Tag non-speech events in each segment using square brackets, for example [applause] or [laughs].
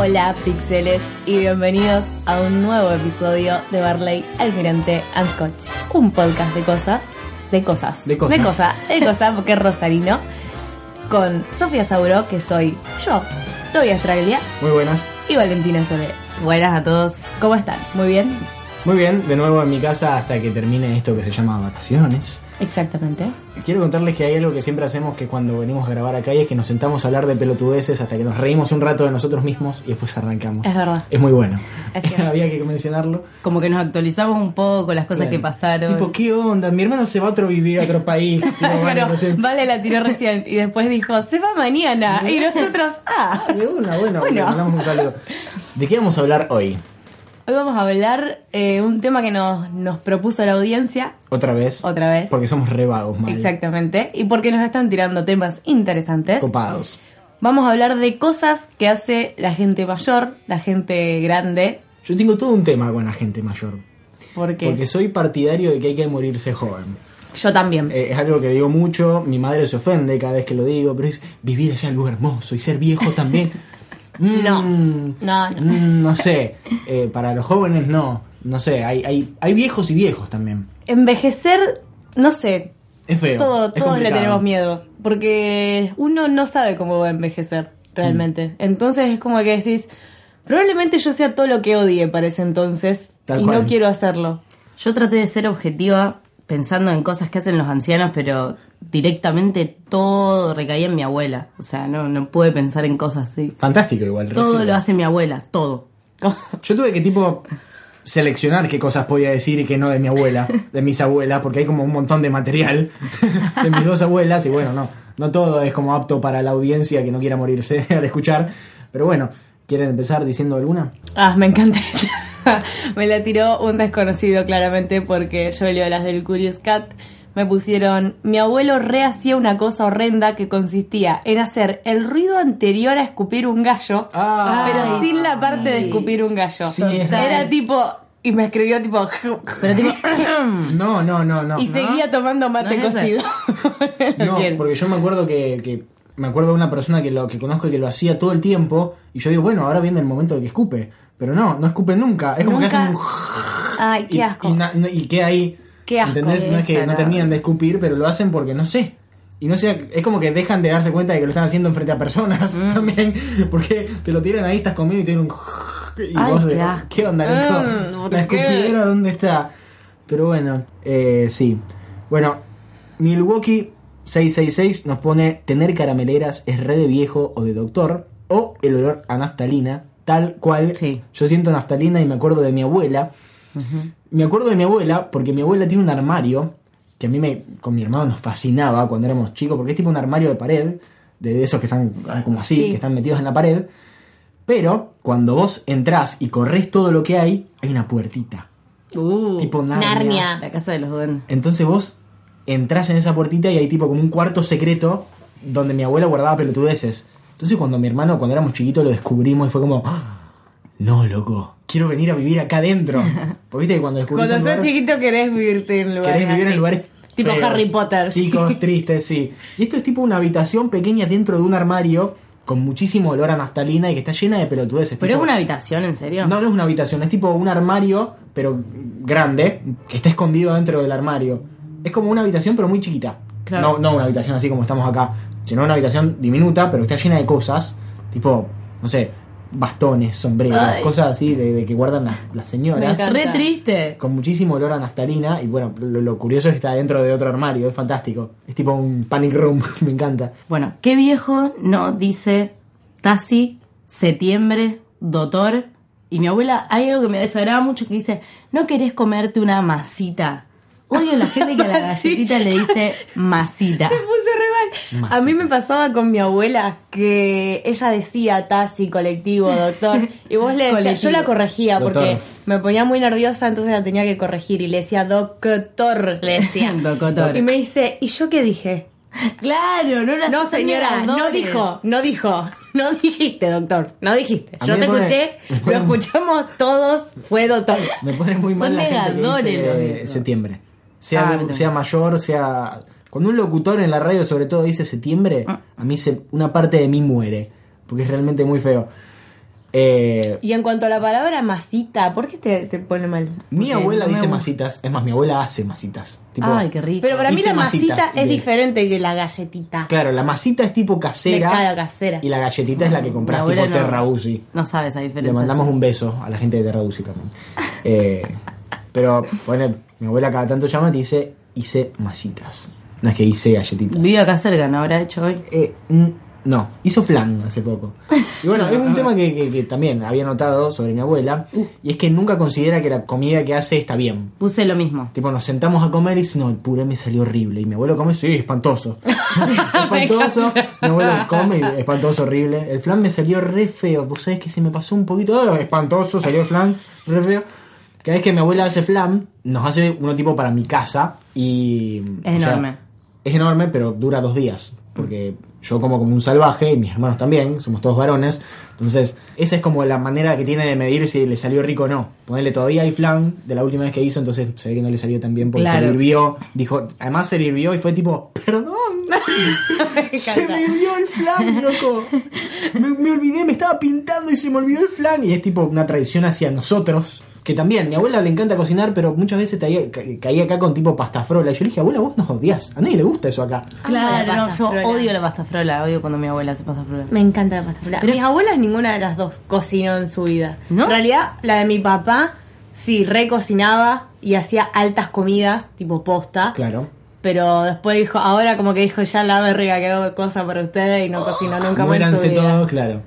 Hola pixeles y bienvenidos a un nuevo episodio de Barley, Almirante and Scotch, un podcast de cosas, de cosas, De cosas. de cosas, de cosas porque es rosarino, con Sofía Sauro, que soy yo, Toby Astraglia Muy buenas. y Valentina Sole. Buenas a todos. ¿Cómo están? ¿Muy bien? Muy bien, de nuevo en mi casa hasta que termine esto que se llama vacaciones. Exactamente. Quiero contarles que hay algo que siempre hacemos que cuando venimos a grabar acá y es que nos sentamos a hablar de pelotudeces hasta que nos reímos un rato de nosotros mismos y después arrancamos. Es verdad. Es muy bueno. Es. [laughs] Había que mencionarlo. Como que nos actualizamos un poco las cosas que pasaron. Tipo, ¿qué onda? Mi hermano se va a otro vivir a otro país. [laughs] Tipo, bueno, Pero no sé. Vale la tiró recién y después dijo, se va mañana. Y nosotros, ah. De una, bueno, Bueno. le mandamos un saludo. ¿De qué vamos a hablar hoy? Hoy vamos a hablar eh, un tema que nos, nos propuso la audiencia, Otra vez. otra vez. Porque somos rebagos, mal. Exactamente. Y porque nos están tirando temas interesantes. Copados. Vamos a hablar de cosas que hace la gente mayor, la gente grande. Yo tengo todo un tema con la gente mayor. Porque, Porque soy partidario de que hay que morirse joven. yo también. Eh, es algo que digo mucho, mi madre se ofende cada vez que lo digo, pero es vivir es algo hermoso y ser viejo también. [laughs] Mm, No. No, no. mm, no sé, Eh, para los jóvenes no, no sé, hay, hay, hay viejos y viejos también. Envejecer, no sé, Es feo. todo, es todos le tenemos miedo. Porque uno no sabe cómo va a envejecer realmente. Mm. Entonces es como que decís, probablemente yo sea todo lo que odie para ese entonces. Tal y cual. no quiero hacerlo. Yo traté de ser objetiva pensando en cosas que hacen los ancianos, pero directamente todo recaía en mi abuela. O sea, no, no pude pensar en cosas así. Fantástico igual. Todo recibo. lo hace mi abuela, todo. [laughs] Yo tuve que tipo seleccionar qué cosas podía decir y qué no de mi abuela, de mis abuelas, porque hay como un montón de material [laughs] de mis dos abuelas y bueno, no, no todo es como apto para la audiencia que no quiera morirse [laughs] al escuchar, pero bueno, ¿quieren empezar diciendo alguna? Ah, me encanta. [laughs] me la tiró un desconocido claramente porque yo leo las del Curious Cat. Me pusieron, mi abuelo rehacía una cosa horrenda que consistía en hacer el ruido anterior a escupir un gallo, Ah, pero Ay, sin la parte de escupir un gallo. Sí, es Era tipo, y me escribió tipo, Pero tipo, [laughs] No, no, no, no. y seguía tomando mate No es ese. cocido. [laughs] No, porque yo me acuerdo que, que- me acuerdo de una persona que lo que conozco y que lo hacía todo el tiempo y yo digo, bueno, ahora viene el momento de que escupe, pero no, no escupen nunca, es como que hacen un Ay, qué asco. y na- y queda ahí. Qué asco. ¿Entendés? No es que no terminan de escupir, pero lo hacen porque no sé. Y no sé, es como que dejan de darse cuenta de que lo están haciendo frente a personas Mm. [laughs] también. Porque te lo tiran ahí, estás comiendo y tienen un. Y Ay, vos, qué asco. ¿qué onda, loco? Mm, ¿por La escupidera, ¿dónde está? Pero bueno, eh, sí. Bueno, Milwaukee 666 nos pone: tener carameleras es re de viejo o de doctor. O el olor a naftalina, tal cual. Sí. Yo siento naftalina y me acuerdo de mi abuela. Me acuerdo de mi abuela porque mi abuela tiene un armario que a mí me, con mi hermano nos fascinaba cuando éramos chicos, porque es tipo un armario de pared, de esos que están como así, Sí. que están metidos en la pared. Pero cuando vos entrás y corres todo lo que hay, hay una puertita. uh, tipo Narnia. Narnia. la casa de los duendes. Entonces vos entrás en esa puertita y hay tipo como un cuarto secreto donde mi abuela guardaba pelotudeces. Entonces cuando mi hermano, cuando éramos chiquitos, lo descubrimos y fue como... "Ah, No, loco, quiero venir a vivir acá adentro. [laughs] Viste que cuando descubrís Cuando sos lugar- chiquito querés vivirte en lugares Querés vivir así. en lugares Tipo feos, Harry Potter. sí. Chicos, [laughs] tristes, sí. Y esto es tipo una habitación pequeña dentro de un armario con muchísimo olor a naftalina y que está llena de pelotudeces. Pero es una habitación, ¿en serio? No, no es una habitación, es tipo un armario, pero grande, que está escondido dentro del armario. Es como una habitación, pero muy chiquita. Claro. No, no una habitación así como estamos acá, sino una habitación diminuta, pero que está llena de cosas, tipo, no sé, bastones, sombreros, Ay. cosas así de, de que guardan las, las Me señoras. encanta. Re triste. Con muchísimo olor a naftalina y bueno, lo, lo curioso es que está dentro de otro armario, es fantástico. Es tipo un panic room, [laughs] me encanta. Bueno, ¿qué viejo no dice Tasi, septiembre, doctor? Y mi abuela, hay algo que me desagrada mucho que dice, no querés comerte una masita. Odio la gente que a la [laughs] galletita le dice masita. Me puse re mal. Masita. A mí me pasaba con mi abuela que ella decía taxi, colectivo, doctor. Y vos le decías, Colectivo. yo la corregía porque me ponía muy nerviosa, entonces la tenía que corregir. Y le decía doctor, le decía. [laughs] Doctor. Y me dice, ¿y yo qué dije? Claro, no las No, señora, no dijo, no dijo, no dijiste, doctor, no dijiste. Yo te pone- escuché, lo escuchamos todos, fue doctor. Me pone muy Son mal la gente que negadores dice, los eh, septiembre. Ah, Sea, mira. sea mayor, sea... Cuando un locutor en la radio sobre todo dice septiembre, Ah. a mí se, una parte de mí muere, porque es realmente muy feo. Eh, Y en cuanto a la palabra masita, ¿por qué te, te pone mal? mi Porque abuela no dice masitas, es más, mi abuela hace masitas. Tipo, Ay, qué rico. Pero para mí la masita es de- diferente que la galletita. Claro, la masita es tipo casera, De cara casera. y la galletita es la que compras tipo no- Terra Uzi. No sabe esa diferencia. Le mandamos sí. un beso a la gente de Terra Uzi también. [laughs] Eh, pero, bueno, mi abuela cada tanto llama y te dice, hice masitas. No es que hice galletitas. Vive acá cerca, ¿no habrá hecho hoy? Eh, no, hizo flan hace poco. Y bueno, [laughs] es un tema que, que- que también había notado sobre mi abuela, y es que nunca considera que la comida que hace está bien. Puse lo mismo. Tipo, nos sentamos a comer y dice, no, el puré me salió horrible. Y mi abuelo come, sí, espantoso. [laughs] [laughs] espantoso. Mi abuelo come espantoso, horrible. El flan me salió re feo. Vos sabés que se me pasó un poquito, "Ah, espantoso, salió el flan, re feo. Cada vez que mi abuela hace flan, nos hace uno tipo para mi casa y... Es sea, enorme. es enorme, pero dura dos días. Porque yo como como un salvaje y mis hermanos también, somos todos varones. Entonces, esa es como la manera que tiene de medir si le salió rico o no. Ponerle todavía hay flan de la última vez que hizo, entonces se ve que no le salió tan bien porque se Claro. le hirvió. Dijo, además se le hirvió y fue tipo, perdón, [laughs] se me hirvió el flan, loco. Me, me olvidé, me estaba pintando y se me olvidó el flan. Y es tipo una tradición hacia nosotros. Que también, mi abuela le encanta cocinar, pero muchas veces caía, ca- caía acá con tipo pasta frola. Y yo le dije, abuela, vos nos odias. A nadie le gusta eso acá. Claro, la no, yo odio la pasta frola, odio cuando mi abuela hace pasta frola. Me encanta la pasta frola. Pero- Mis abuelas ninguna de las dos cocinó en su vida. ¿No? En realidad, la de mi papá sí recocinaba y hacía altas comidas, tipo posta. Claro. Pero después dijo, ahora como que dijo, ya la verga que hago cosas para ustedes y no cocinó nunca más Muéranse todos, claro.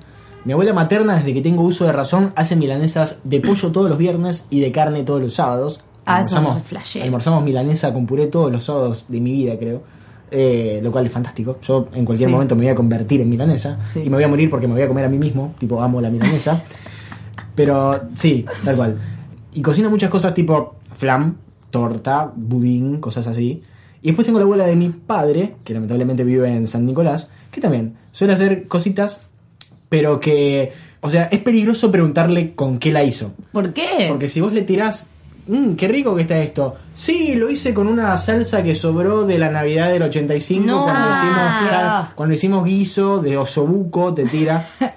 Mi abuela materna, desde que tengo uso de razón, hace milanesas de pollo todos los viernes y de carne todos los sábados. Ah, eso almorzamos, flashé. almorzamos milanesa con puré todos los sábados de mi vida, creo. Eh, lo cual es fantástico. Yo en cualquier Sí. momento me voy a convertir en milanesa Sí. y me voy a morir porque me voy a comer a mí mismo. Tipo, amo la milanesa. [laughs] Pero sí, tal cual. Y cocina muchas cosas tipo flam, torta, budín, cosas así. Y después tengo la abuela de mi padre, que lamentablemente vive en San Nicolás, que también suele hacer cositas, pero que, o sea, es peligroso preguntarle con qué la hizo. ¿Por qué? Porque si vos le tirás, "Mm, qué rico que está esto. Sí, lo hice con una salsa que sobró de la Navidad del 85 No. cuando, hicimos, Ah. claro, cuando hicimos guiso de osobuco, te tira. [laughs]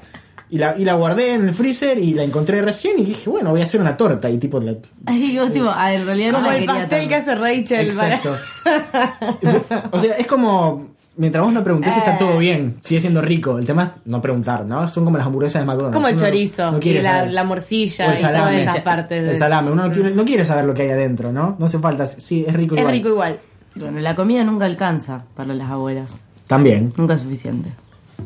Y la, y la guardé en el freezer y la encontré recién y dije, bueno, voy a hacer una torta. Y tipo, la, Así vos, tipo, ah, en realidad no Como la el quería pastel tanto. que hace Rachel para... Exacto. [laughs] o sea, es como. Mientras vos no preguntés, Eh. está todo bien. Sigue siendo rico. El tema es no preguntar, ¿no? Son como las hamburguesas de McDonald's. Como el Uno chorizo no y quiere la, saber. la O morcilla el y todas salame. esas partes. El salame. Uno no quiere, no quiere saber lo que hay adentro, ¿no? No hace falta. Sí, es rico Es igual. rico igual. Bueno, la comida nunca alcanza para las abuelas. También. Nunca es suficiente.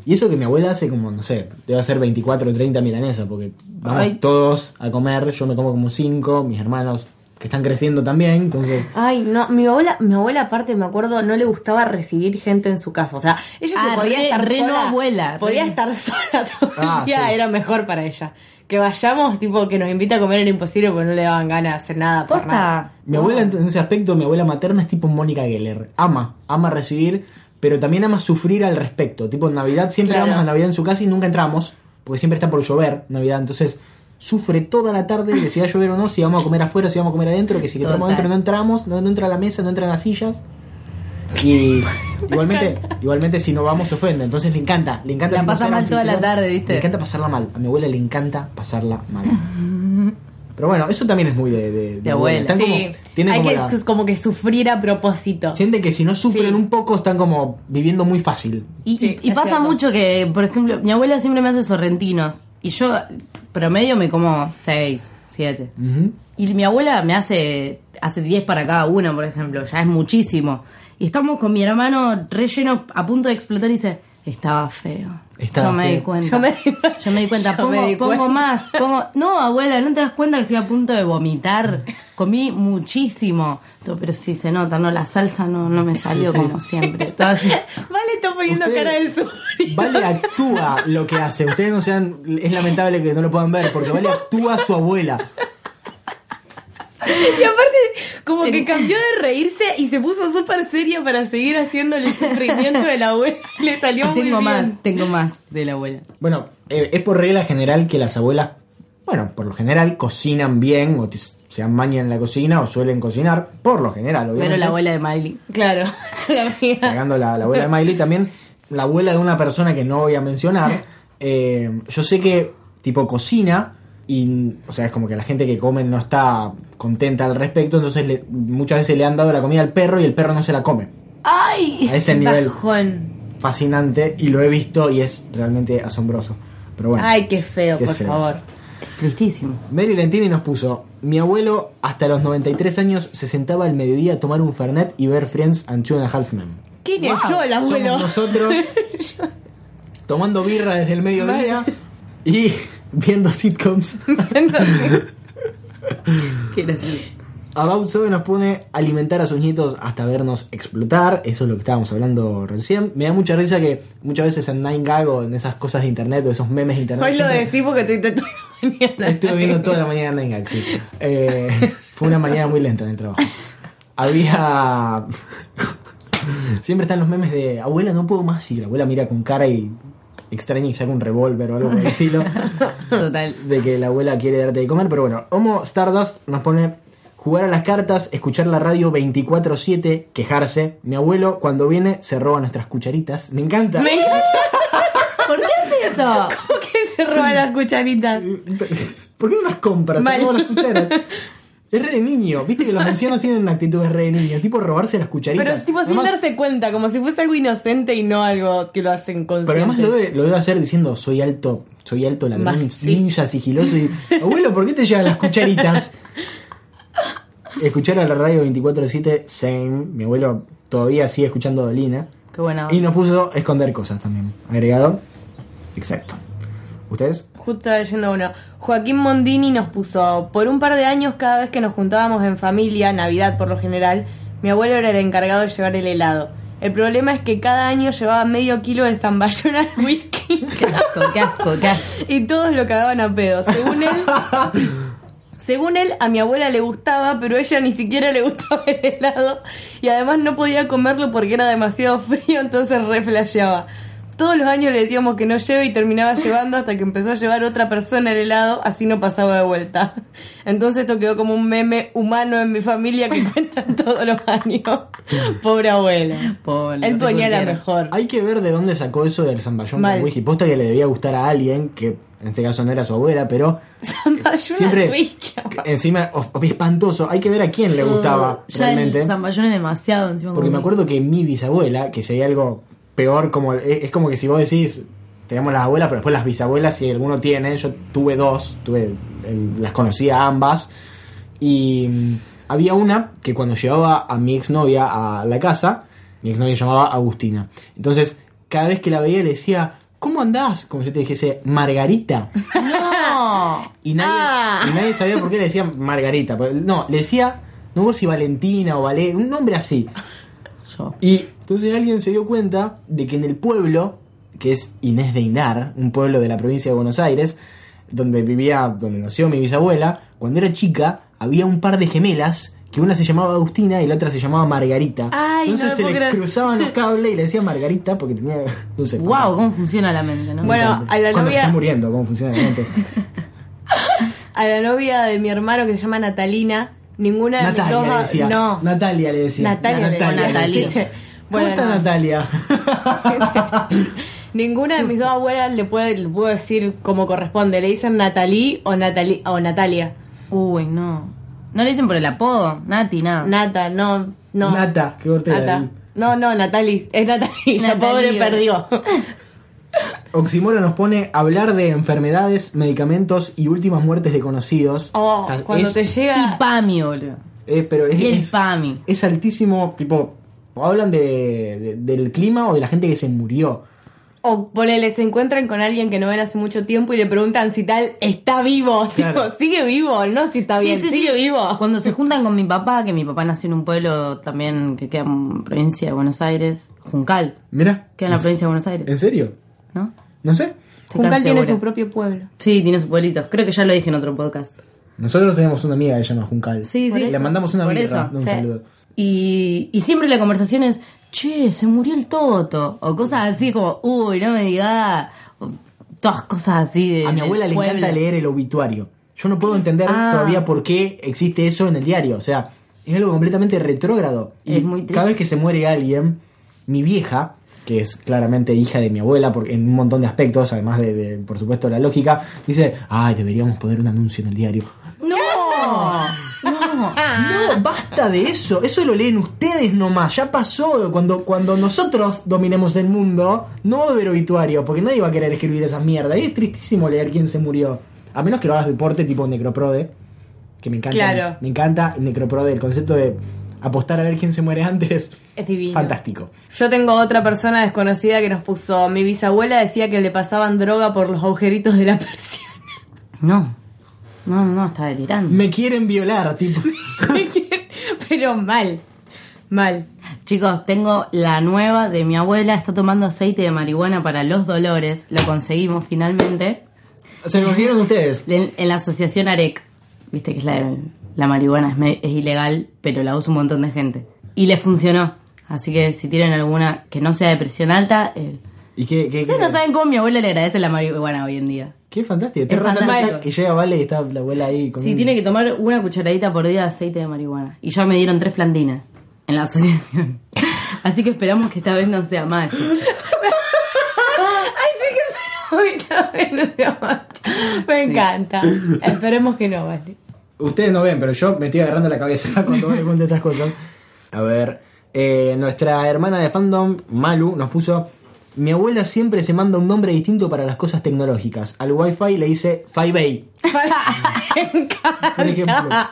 Y eso que mi abuela hace como, no sé, debe hacer 24 o 30 milanesas, porque vamos Ay. todos a comer, yo me como como 5, mis hermanos que están creciendo también, entonces... Ay, no, mi abuela, mi abuela aparte me acuerdo, no le gustaba recibir gente en su casa. O sea, ella Ah, se podía re- estar re no sola. abuela, podía re- estar [laughs] sola todo el Ah, día, sí. era mejor para ella. Que vayamos, tipo, que nos invita a comer era imposible porque no le daban ganas de hacer nada. por nada. Mi abuela en en ese aspecto, mi abuela materna es tipo Mónica Geller. Ama, ama recibir, pero también ama sufrir al respecto. Tipo en Navidad, siempre Claro. vamos a Navidad en su casa y nunca entramos, porque siempre está por llover Navidad. Entonces sufre toda la tarde de si va a llover o no, si vamos a comer afuera, si vamos a comer adentro, que si que entramos Total. adentro no entramos, no, no entra a la mesa, no entra en las sillas. Y [laughs] igualmente, igualmente si no vamos se ofende, entonces le encanta, le encanta La pasa mal toda la tarde, ¿viste? Le encanta pasarla mal, a mi abuela le encanta pasarla mal. [laughs] Pero bueno, eso también es muy de, de, De abuela. Están Sí, como, tienen hay como que la- como que sufrir a propósito. sienten que si no sufren Sí. un poco están como viviendo muy fácil. Y, Sí, y- y es pasa cierto. mucho que, por ejemplo, mi abuela siempre me hace sorrentinos. Y yo, promedio, me como 6, 7. Ujú. Y mi abuela me hace hace 10 para cada uno, por ejemplo. Ya es muchísimo. Y estamos con mi hermano relleno a punto de explotar y dice, estaba feo. Estaba yo me di cuenta. Yo me di- Yo me di cuenta. Yo pongo me di pongo más. Pongo... No, abuela, ¿no te das cuenta que estoy a punto de vomitar? Comí muchísimo. Pero sí se nota, ¿no? La salsa no, no me salió Sí. como siempre. [laughs] Vale, está poniendo Usted- cara de sufrir. Vale actúa lo que hace. Ustedes no sean. Es lamentable que no lo puedan ver porque Vale actúa su abuela. [laughs] Y aparte, como que cambió de reírse y se puso súper seria para seguir haciéndole el sufrimiento de la abuela. [laughs] Le salió muy tengo bien. más, tengo más de la abuela. Bueno, eh, es por regla general que las abuelas, bueno, por lo general cocinan bien o te- se amañan en la cocina o suelen cocinar. Por lo general, obviamente. Pero la abuela de Miley. Claro, [laughs] la mía. sacando la, la abuela de Miley, también la abuela de una persona que no voy a mencionar. eh, yo sé que, tipo, cocina y, o sea, es como que la gente que come no está contenta al respecto, entonces le- muchas veces le han dado la comida al perro y el perro no se la come. ¡Ay! A ese nivel Bajón. fascinante y lo he visto y es realmente asombroso. Pero bueno, Ay, qué feo, ¿Qué por favor. Es tristísimo. Mary Lentini nos puso, mi abuelo hasta los 93 años se sentaba al mediodía a tomar un Fernet y ver Friends and Two and a Half Men. ¿Quién es Wow. yo, el abuelo? Somos nosotros [laughs] tomando birra desde el mediodía y viendo sitcoms. [laughs] [laughs] Qué gracioso. About Zoe nos pone alimentar a sus nietos hasta vernos explotar. Eso es lo que estábamos hablando recién. Me da mucha risa que muchas veces en Nine Gag o en esas cosas de internet o esos memes de internet. Hoy lo decís porque estoy toda la mañana. Estuve viendo toda la mañana Nine Gag, sí. Eh, fue una mañana muy lenta en el trabajo. Había. [laughs] Siempre están los memes de abuela, no puedo más. Y la abuela mira con cara y extraña y saca un revólver o algo por el [laughs] estilo. Total. de que la abuela quiere darte de comer, pero bueno, Homo Stardust nos pone jugar a las cartas, escuchar la radio 24/7, quejarse. Mi abuelo cuando viene se roba nuestras cucharitas. Me encanta. Me- ¿Por qué hace eso? ¿Cómo que se roban las cucharitas? ¿Por qué no las compras? Se Mal. roban las cucharas. [laughs] Es re de niño, viste que los ancianos [laughs] tienen una actitud de re de niño, tipo robarse las cucharitas. Pero tipo sin darse cuenta, como si fuese algo inocente y no algo que lo hacen Pero consciente. además lo debe, lo debe hacer diciendo soy alto, soy alto ladrón, sí. ninja sigiloso y [laughs] abuelo, ¿por qué te llevan las cucharitas? Escuchar a la radio 24-7, same. Mi abuelo todavía sigue escuchando Dolina. Qué buena. Y nos puso esconder cosas también. Agregado. Exacto. ¿Ustedes? Justo leyendo uno. Joaquín Mondini nos puso, por un par de años cada vez que nos juntábamos en familia, Navidad por lo general, mi abuelo era el encargado de llevar el helado. El problema es que cada año llevaba medio kilo de zamballón al [laughs] whisky Qué asco, qué asco, qué asco. y todos lo cagaban a pedo. Según él, [laughs] según él, a mi abuela le gustaba, pero a ella ni siquiera le gustaba el helado y además no podía comerlo porque era demasiado frío, entonces reflasheaba. Todos los años le decíamos que no lleve y terminaba llevando hasta que empezó a llevar otra persona el helado, así no pasaba de vuelta. Entonces esto quedó como un meme humano en mi familia que [laughs] cuentan todos los años. Pobre abuela. Pobre, Él ponía la mejor. Hay que ver de dónde sacó eso del zamballón Mal. con whisky. Posta que le debía gustar a alguien, que en este caso no era su abuela, pero Zamballón siempre whisky. encima espantoso. Hay que ver a quién le gustaba Ya realmente. el zamballón es demasiado encima. Porque me acuerdo que mi bisabuela, que sería algo peor, como es, es como que si vos decís, tenemos las abuelas, pero después las bisabuelas, si alguno tiene, yo tuve dos, tuve, em, las conocía ambas, y mm, había una que cuando llevaba a mi exnovia a la casa, mi exnovia se llamaba Agustina. Entonces, cada vez que la veía le decía, ¿cómo andás? Como yo te dijese, Margarita. No. [laughs] Y nadie, Ah. y nadie sabía por qué le decía Margarita. No, le decía, no sé si Valentina o Vale, un nombre así. Yo. Y entonces alguien se dio cuenta de que en el pueblo, que es Inés de Indar, un pueblo de la provincia de Buenos Aires, donde vivía, donde nació mi bisabuela, cuando era chica había un par de gemelas que una se llamaba Agustina y la otra se llamaba Margarita. Ay, no entonces lo se le creer. cruzaban los [laughs] cables y le decía Margarita porque tenía, [laughs] no sé. Wow, cómo funciona la mente, ¿no? Bueno, a la Cuando novia- está muriendo, cómo funciona la mente. [laughs] A la novia de mi hermano que se llama Natalina, ninguna de mis Natalia dos le a- decía. No, Natalia le decía. Natalia, le Natalia decía. Natalia. Sí. ¿Cómo Bueno, está no. Natalia? [laughs] Ninguna de mis dos abuelas le puede, le puedo decir como corresponde. Le dicen Natalí o, Natali, o Natalia. Uy, no. No le dicen por el apodo, Nati, nada. Nata, no, no. Nata, qué corte Nata. No, no, Natalie. Es Natalie. Ya Natalie. pobre perdió. [laughs] Oximoro nos pone hablar de enfermedades, medicamentos y últimas muertes de conocidos. Oh, O sea, cuando es- te Y llega. Pami, boludo. eh, pero es, Y el es- Pami. es altísimo, tipo, o hablan de, de- del clima o de la gente que se murió. O ponele, se encuentran con alguien que no ven hace mucho tiempo y le preguntan si tal está vivo. [laughs] Claro. Tipo, sigue vivo, no si está Sí, bien, sí, sí. sigue vivo. Cuando se juntan con mi papá, que mi papá nació en un pueblo también que queda en provincia de Buenos Aires, Juncal, Mira. queda en la provincia de Buenos Aires, ¿En serio? ¿no? No sé. Estoy Juncal tiene su propio pueblo. Sí, tiene su pueblito. Creo que ya lo dije en otro podcast. Nosotros tenemos una amiga que se llama Juncal. Sí, sí. Le mandamos una birra, eso, un sí. saludo. Y, y siempre la conversación es, che, se murió el Toto. O cosas así como, uy, no me digas. Todas cosas así de. A mi abuela le pueblo. encanta leer el obituario. Yo no puedo entender Ah. todavía por qué existe eso en el diario. O sea, es algo completamente retrógrado. Y Es muy triste. cada vez que se muere alguien, mi vieja, que es claramente hija de mi abuela porque en un montón de aspectos, además de, de, por supuesto, la lógica, dice, ay, deberíamos poner un anuncio en el diario. ¡No! ¡No! No, basta de eso. Eso lo leen ustedes nomás. Ya pasó. Cuando, cuando nosotros dominemos el mundo, no va a haber obituario, porque nadie va a querer escribir esas mierdas. Y es tristísimo leer quién se murió. A menos que lo hagas deporte tipo Necroprode, que me encanta. Claro. Me encanta Necroprode, el concepto de apostar a ver quién se muere antes. Es divino. Fantástico. Yo tengo otra persona desconocida que nos puso. Mi bisabuela decía que le pasaban droga por los agujeritos de la [laughs] persiana. No. No, no, está delirando. Me quieren violar, tipo. [laughs] Pero mal. Mal. Chicos, tengo la nueva de mi abuela. Está tomando aceite de marihuana para los dolores. Lo conseguimos finalmente. Se lo consiguieron ustedes. [laughs] En, en la asociación AREC. Viste que es la, la marihuana es, ilegal, pero la usa un montón de gente. Y le funcionó. Así que si tienen alguna que no sea de presión alta, eh, ¿Y qué, qué, ustedes qué- no saben cómo mi abuela le agradece la marihuana hoy en día. Qué fantástico. Te fantástico. que llega Vale y está la abuela ahí con Sí, tiene que tomar una cucharadita por día de aceite de marihuana. Y ya me dieron tres plantines en la asociación. [laughs] Así que esperamos que esta vez no sea macho. [laughs] Uy, no, no sea macho. Me encanta. Esperemos que no, vale. Ustedes no ven, pero yo me estoy agarrando la cabeza [laughs] cuando me cuento estas cosas. A ver, eh, nuestra hermana de fandom, Malu, nos puso... Mi abuela siempre se manda un nombre distinto para las cosas tecnológicas. Al wifi le dice 5A, [laughs] Me por ejemplo. encanta.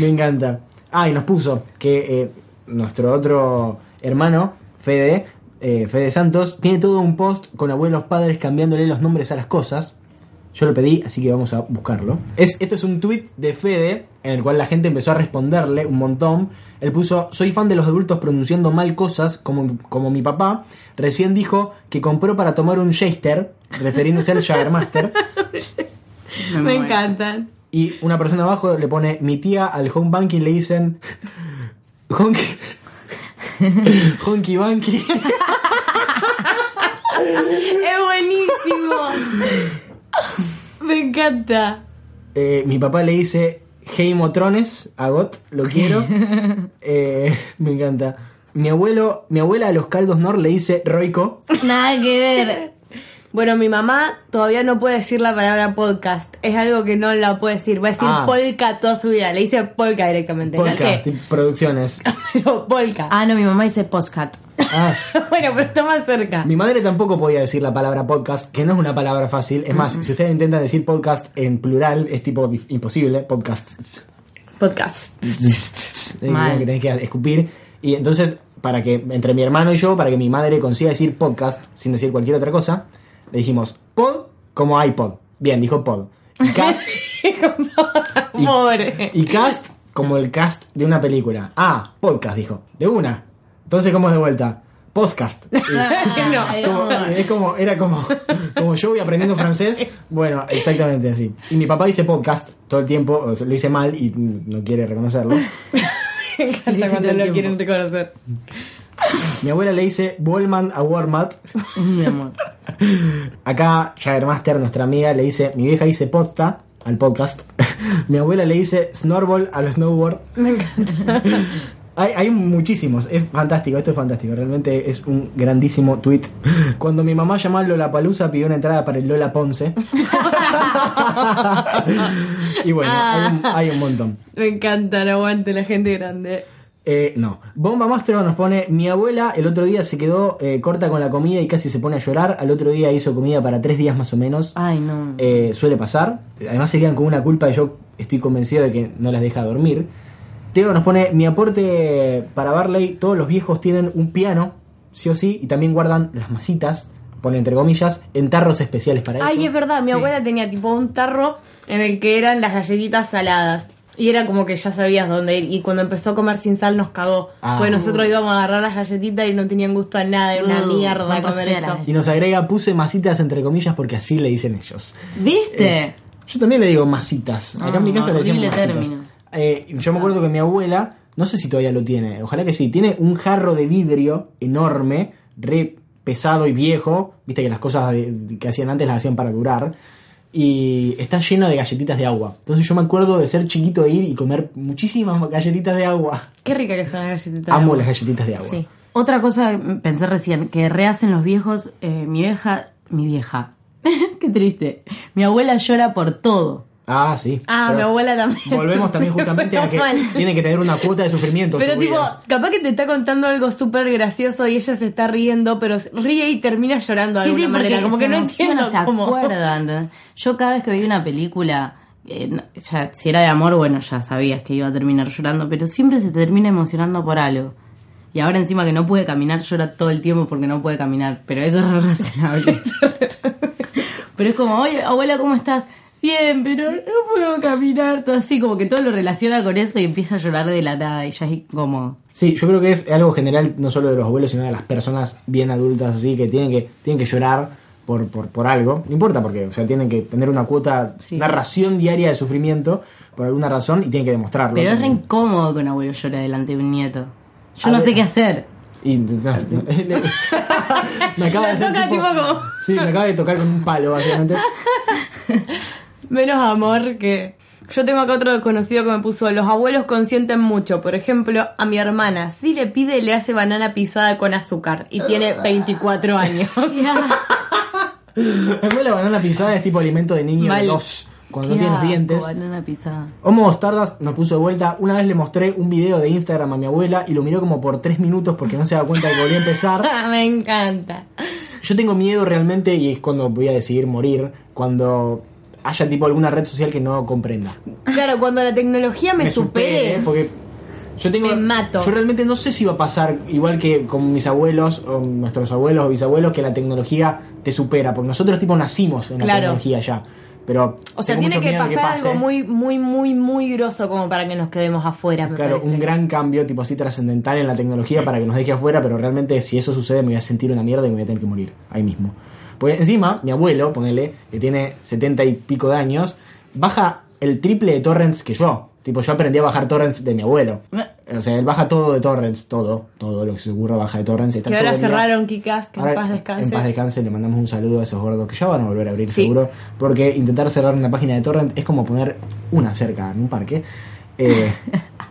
me encanta. Ah, y nos puso que eh, nuestro otro hermano, Fede, eh, Fede Santos, tiene todo un post con abuelos padres cambiándole los nombres a las cosas. Yo lo pedí, así que vamos a buscarlo. Es, esto es un tweet de Fede, en el cual la gente empezó a responderle un montón. Él puso, soy fan de los adultos pronunciando mal cosas, como, como mi papá. Recién dijo que compró para tomar un Jester, refiriéndose al [laughs] Jagermaster. Me muero. encantan. Y una persona abajo le pone, mi tía al home banking le dicen... [laughs] Honky... [laughs] Honky Banky. Es buenísimo. [laughs] Me encanta. Eh, mi papá le dice, hey motrones, a Got, lo quiero. [laughs] Eh, [laughs] me encanta. Mi abuelo, mi abuela a los caldos Nor le dice Roico. Nada que ver. Bueno, mi mamá todavía no puede decir la palabra podcast. Es algo que no la puede decir. Va a decir Ah. polka toda su vida. Le dice polka directamente. ¿Qué? producciones. Pero polka. Ah, no, mi mamá dice postcat. Ah, [laughs] bueno, pero está más cerca. mi madre tampoco podía decir la palabra podcast, que no es una palabra fácil. Es más, si ustedes intentan decir podcast en plural, es tipo imposible. Podcast. Podcast. Mal. que tenés que escupir. Y entonces, para que, entre mi hermano y yo, para que mi madre consiga decir podcast sin decir cualquier otra cosa, le dijimos pod como iPod. Bien, dijo pod. Y [laughs] cast, Y- y cast como el cast de una película. Ah, podcast, dijo. De una. Entonces, ¿cómo es de vuelta? Podcast. [laughs] No. como- es como, era como, [laughs] como yo voy aprendiendo francés. Bueno, exactamente así. Y mi papá dice podcast todo el tiempo, lo dice mal y no quiere reconocerlo. [laughs] Me encanta cuando tiempo. quieren reconocer. Mi abuela le dice Wallman a Walmart. Mi amor. Acá Jaggermaster, nuestra amiga, le dice, mi vieja dice posta al podcast. mi abuela le dice snorball al snowboard. Me encanta. Hay, hay muchísimos, es fantástico, esto es fantástico, realmente es un grandísimo tweet. Cuando mi mamá llamó a Lola Palusa pidió una entrada para el Lola Ponce. [laughs] y bueno, hay, un, hay un montón. Me encanta, no aguante la gente grande. Eh, no. Bomba Mastro nos pone, mi abuela el otro día se quedó eh, corta con la comida y casi se pone a llorar. Al otro día hizo comida para tres días más o menos. Ay, no. Eh, suele pasar. Además se quedan con una culpa y yo estoy convencido de que no las deja dormir. Teo nos pone, mi aporte para Barley, todos los viejos tienen un piano, sí o sí, y también guardan las masitas, pone entre comillas, en tarros especiales para Ay, esto. es verdad, mi Sí. abuela tenía tipo un tarro en el que eran las galletitas saladas. Y era como que ya sabías dónde ir. Y cuando empezó a comer sin sal nos cagó. Ah. Pues nosotros íbamos a agarrar las galletitas y no tenían gusto a nada. Era una Uh, mierda comer eso. Y nos agrega, puse masitas entre comillas porque así le dicen ellos. ¿Viste? Yo también le digo masitas. Acá en mi Ah, casa le horrible masitas. término. Eh, yo me acuerdo que mi abuela, no sé si todavía lo tiene, ojalá que sí, tiene un jarro de vidrio enorme, re pesado y viejo. Viste que las cosas que hacían antes las hacían para durar. Y está lleno de galletitas de agua. Entonces yo me acuerdo de ser chiquito e ir y comer muchísimas galletitas de agua. Qué rica que son las galletitas. de Amo agua. las galletitas de agua. Sí. Otra cosa que pensé recién, que rehacen los viejos, eh, mi vieja, mi vieja, [laughs] qué triste, mi abuela llora por todo. Ah, sí. Ah, Pero mi abuela también. Volvemos también [laughs] justamente a que Mal. tiene que tener una cuota de sufrimiento. Pero tipo, capaz que te está contando algo súper gracioso y ella se está riendo, pero ríe y termina llorando de Sí, alguna sí, manera. Como que no entiendo se cómo. acuerda, ¿entendés? Yo cada vez que veía una película, eh, no- ya, si era de amor, bueno, ya sabías que iba a terminar llorando, pero siempre se termina emocionando por algo. Y ahora encima que no puede caminar, llora todo el tiempo porque no puede caminar, pero eso es [laughs] razonable. [laughs] pero es como, oye, abuela, ¿cómo estás? Bien, pero no puedo caminar, todo así, como que todo lo relaciona con eso y empieza a llorar de la nada y ya es como... Sí, yo creo que es algo general no solo de los abuelos, sino de las personas bien adultas así que tienen que, tienen que llorar por, por, por algo. No importa porque, o sea, tienen que tener una cuota, Sí. una ración diaria de sufrimiento por alguna razón y tienen que demostrarlo. Pero es re también. incómodo que un abuelo llore delante de un nieto. Yo A no ver. sé qué hacer. Y- no, [laughs] [laughs] me acaba de hacer tipo como- Sí, me acaba de tocar con un palo, básicamente. [laughs] Menos amor que. Yo tengo acá otro desconocido que me puso, los abuelos consienten mucho. Por ejemplo, a mi hermana, si le pide, le hace banana pisada con azúcar. Y tiene 24 años. [laughs] Además, la banana pisada es tipo alimento de niño de Mal. dos, cuando Qué no tienes asco, dientes. banana pisada. Homo Stardust nos puso de vuelta. Una vez le mostré un video de Instagram a mi abuela y lo miró como por tres minutos porque no se da cuenta de que volvió a empezar. [laughs] me encanta. Yo tengo miedo realmente y es cuando voy a decidir morir, cuando haya tipo alguna red social que no comprenda. Claro, cuando la tecnología me, supere. porque yo tengo Me mato. Yo realmente no sé si va a pasar igual que con mis abuelos o nuestros abuelos o bisabuelos que la tecnología te supera, porque nosotros tipo nacimos en la Claro. tecnología ya. Pero O sea, tiene que pasar algo muy, muy, muy, muy grosso como para que nos quedemos afuera, me Claro, parece. un gran cambio, tipo así trascendental en la tecnología para que nos deje afuera, pero realmente si eso sucede me voy a sentir una mierda y me voy a tener que morir ahí mismo. Porque encima, mi abuelo, ponele, que tiene setenta y pico de años, baja el triple de torrents que yo. Tipo, yo aprendí a bajar torrents de mi abuelo. O sea, él baja todo de torrents, todo, todo lo que se ocurra baja de torrents. está Que ahora cerraron Kikas, que Ahora, en paz descanse. En paz descanse, le mandamos un saludo a esos gordos que ya van a volver a abrir Sí. seguro. Porque intentar cerrar una página de torrent es como poner una cerca en un parque. Eh,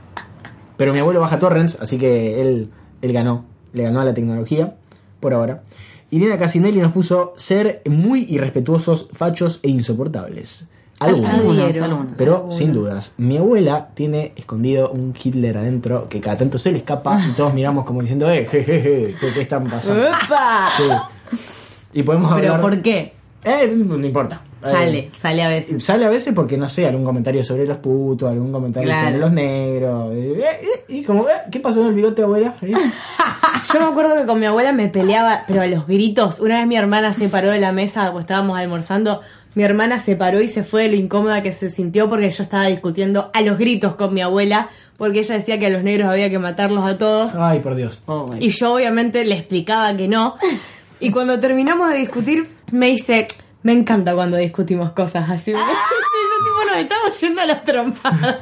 [laughs] pero mi abuelo baja torrents, así que él, él ganó. Le ganó a la tecnología, por ahora. Irina Casinelli nos puso ser muy irrespetuosos, fachos e insoportables. Algunos. Algunos, algunos. Pero Algunos. sin dudas, mi abuela tiene escondido un Hitler adentro que cada tanto se le escapa y todos miramos como diciendo, eh, jejeje, ¿qué, qué están pasando? ¡Opa! Sí. Y podemos Pero hablar... ¿por qué? Eh, no importa. Eh, Sale, sale a veces. Sale a veces porque, no sé, algún comentario sobre los putos, algún comentario Claro. sobre los negros. eh, eh, eh, y como, eh, ¿qué pasó en el bigote, abuela? Eh, [laughs] Yo me acuerdo que con mi abuela me peleaba, pero a los gritos. Una vez mi hermana se paró de la mesa, pues estábamos almorzando. Mi hermana se paró y se fue de lo incómoda que se sintió porque yo estaba discutiendo a los gritos con mi abuela, porque ella decía que a los negros había que matarlos a todos. Ay, por Dios. Oh, Y yo obviamente le explicaba que no. Y cuando terminamos de discutir, me dice, me encanta cuando discutimos cosas así. [laughs] Y yo tipo, nos estamos yendo a las trompadas.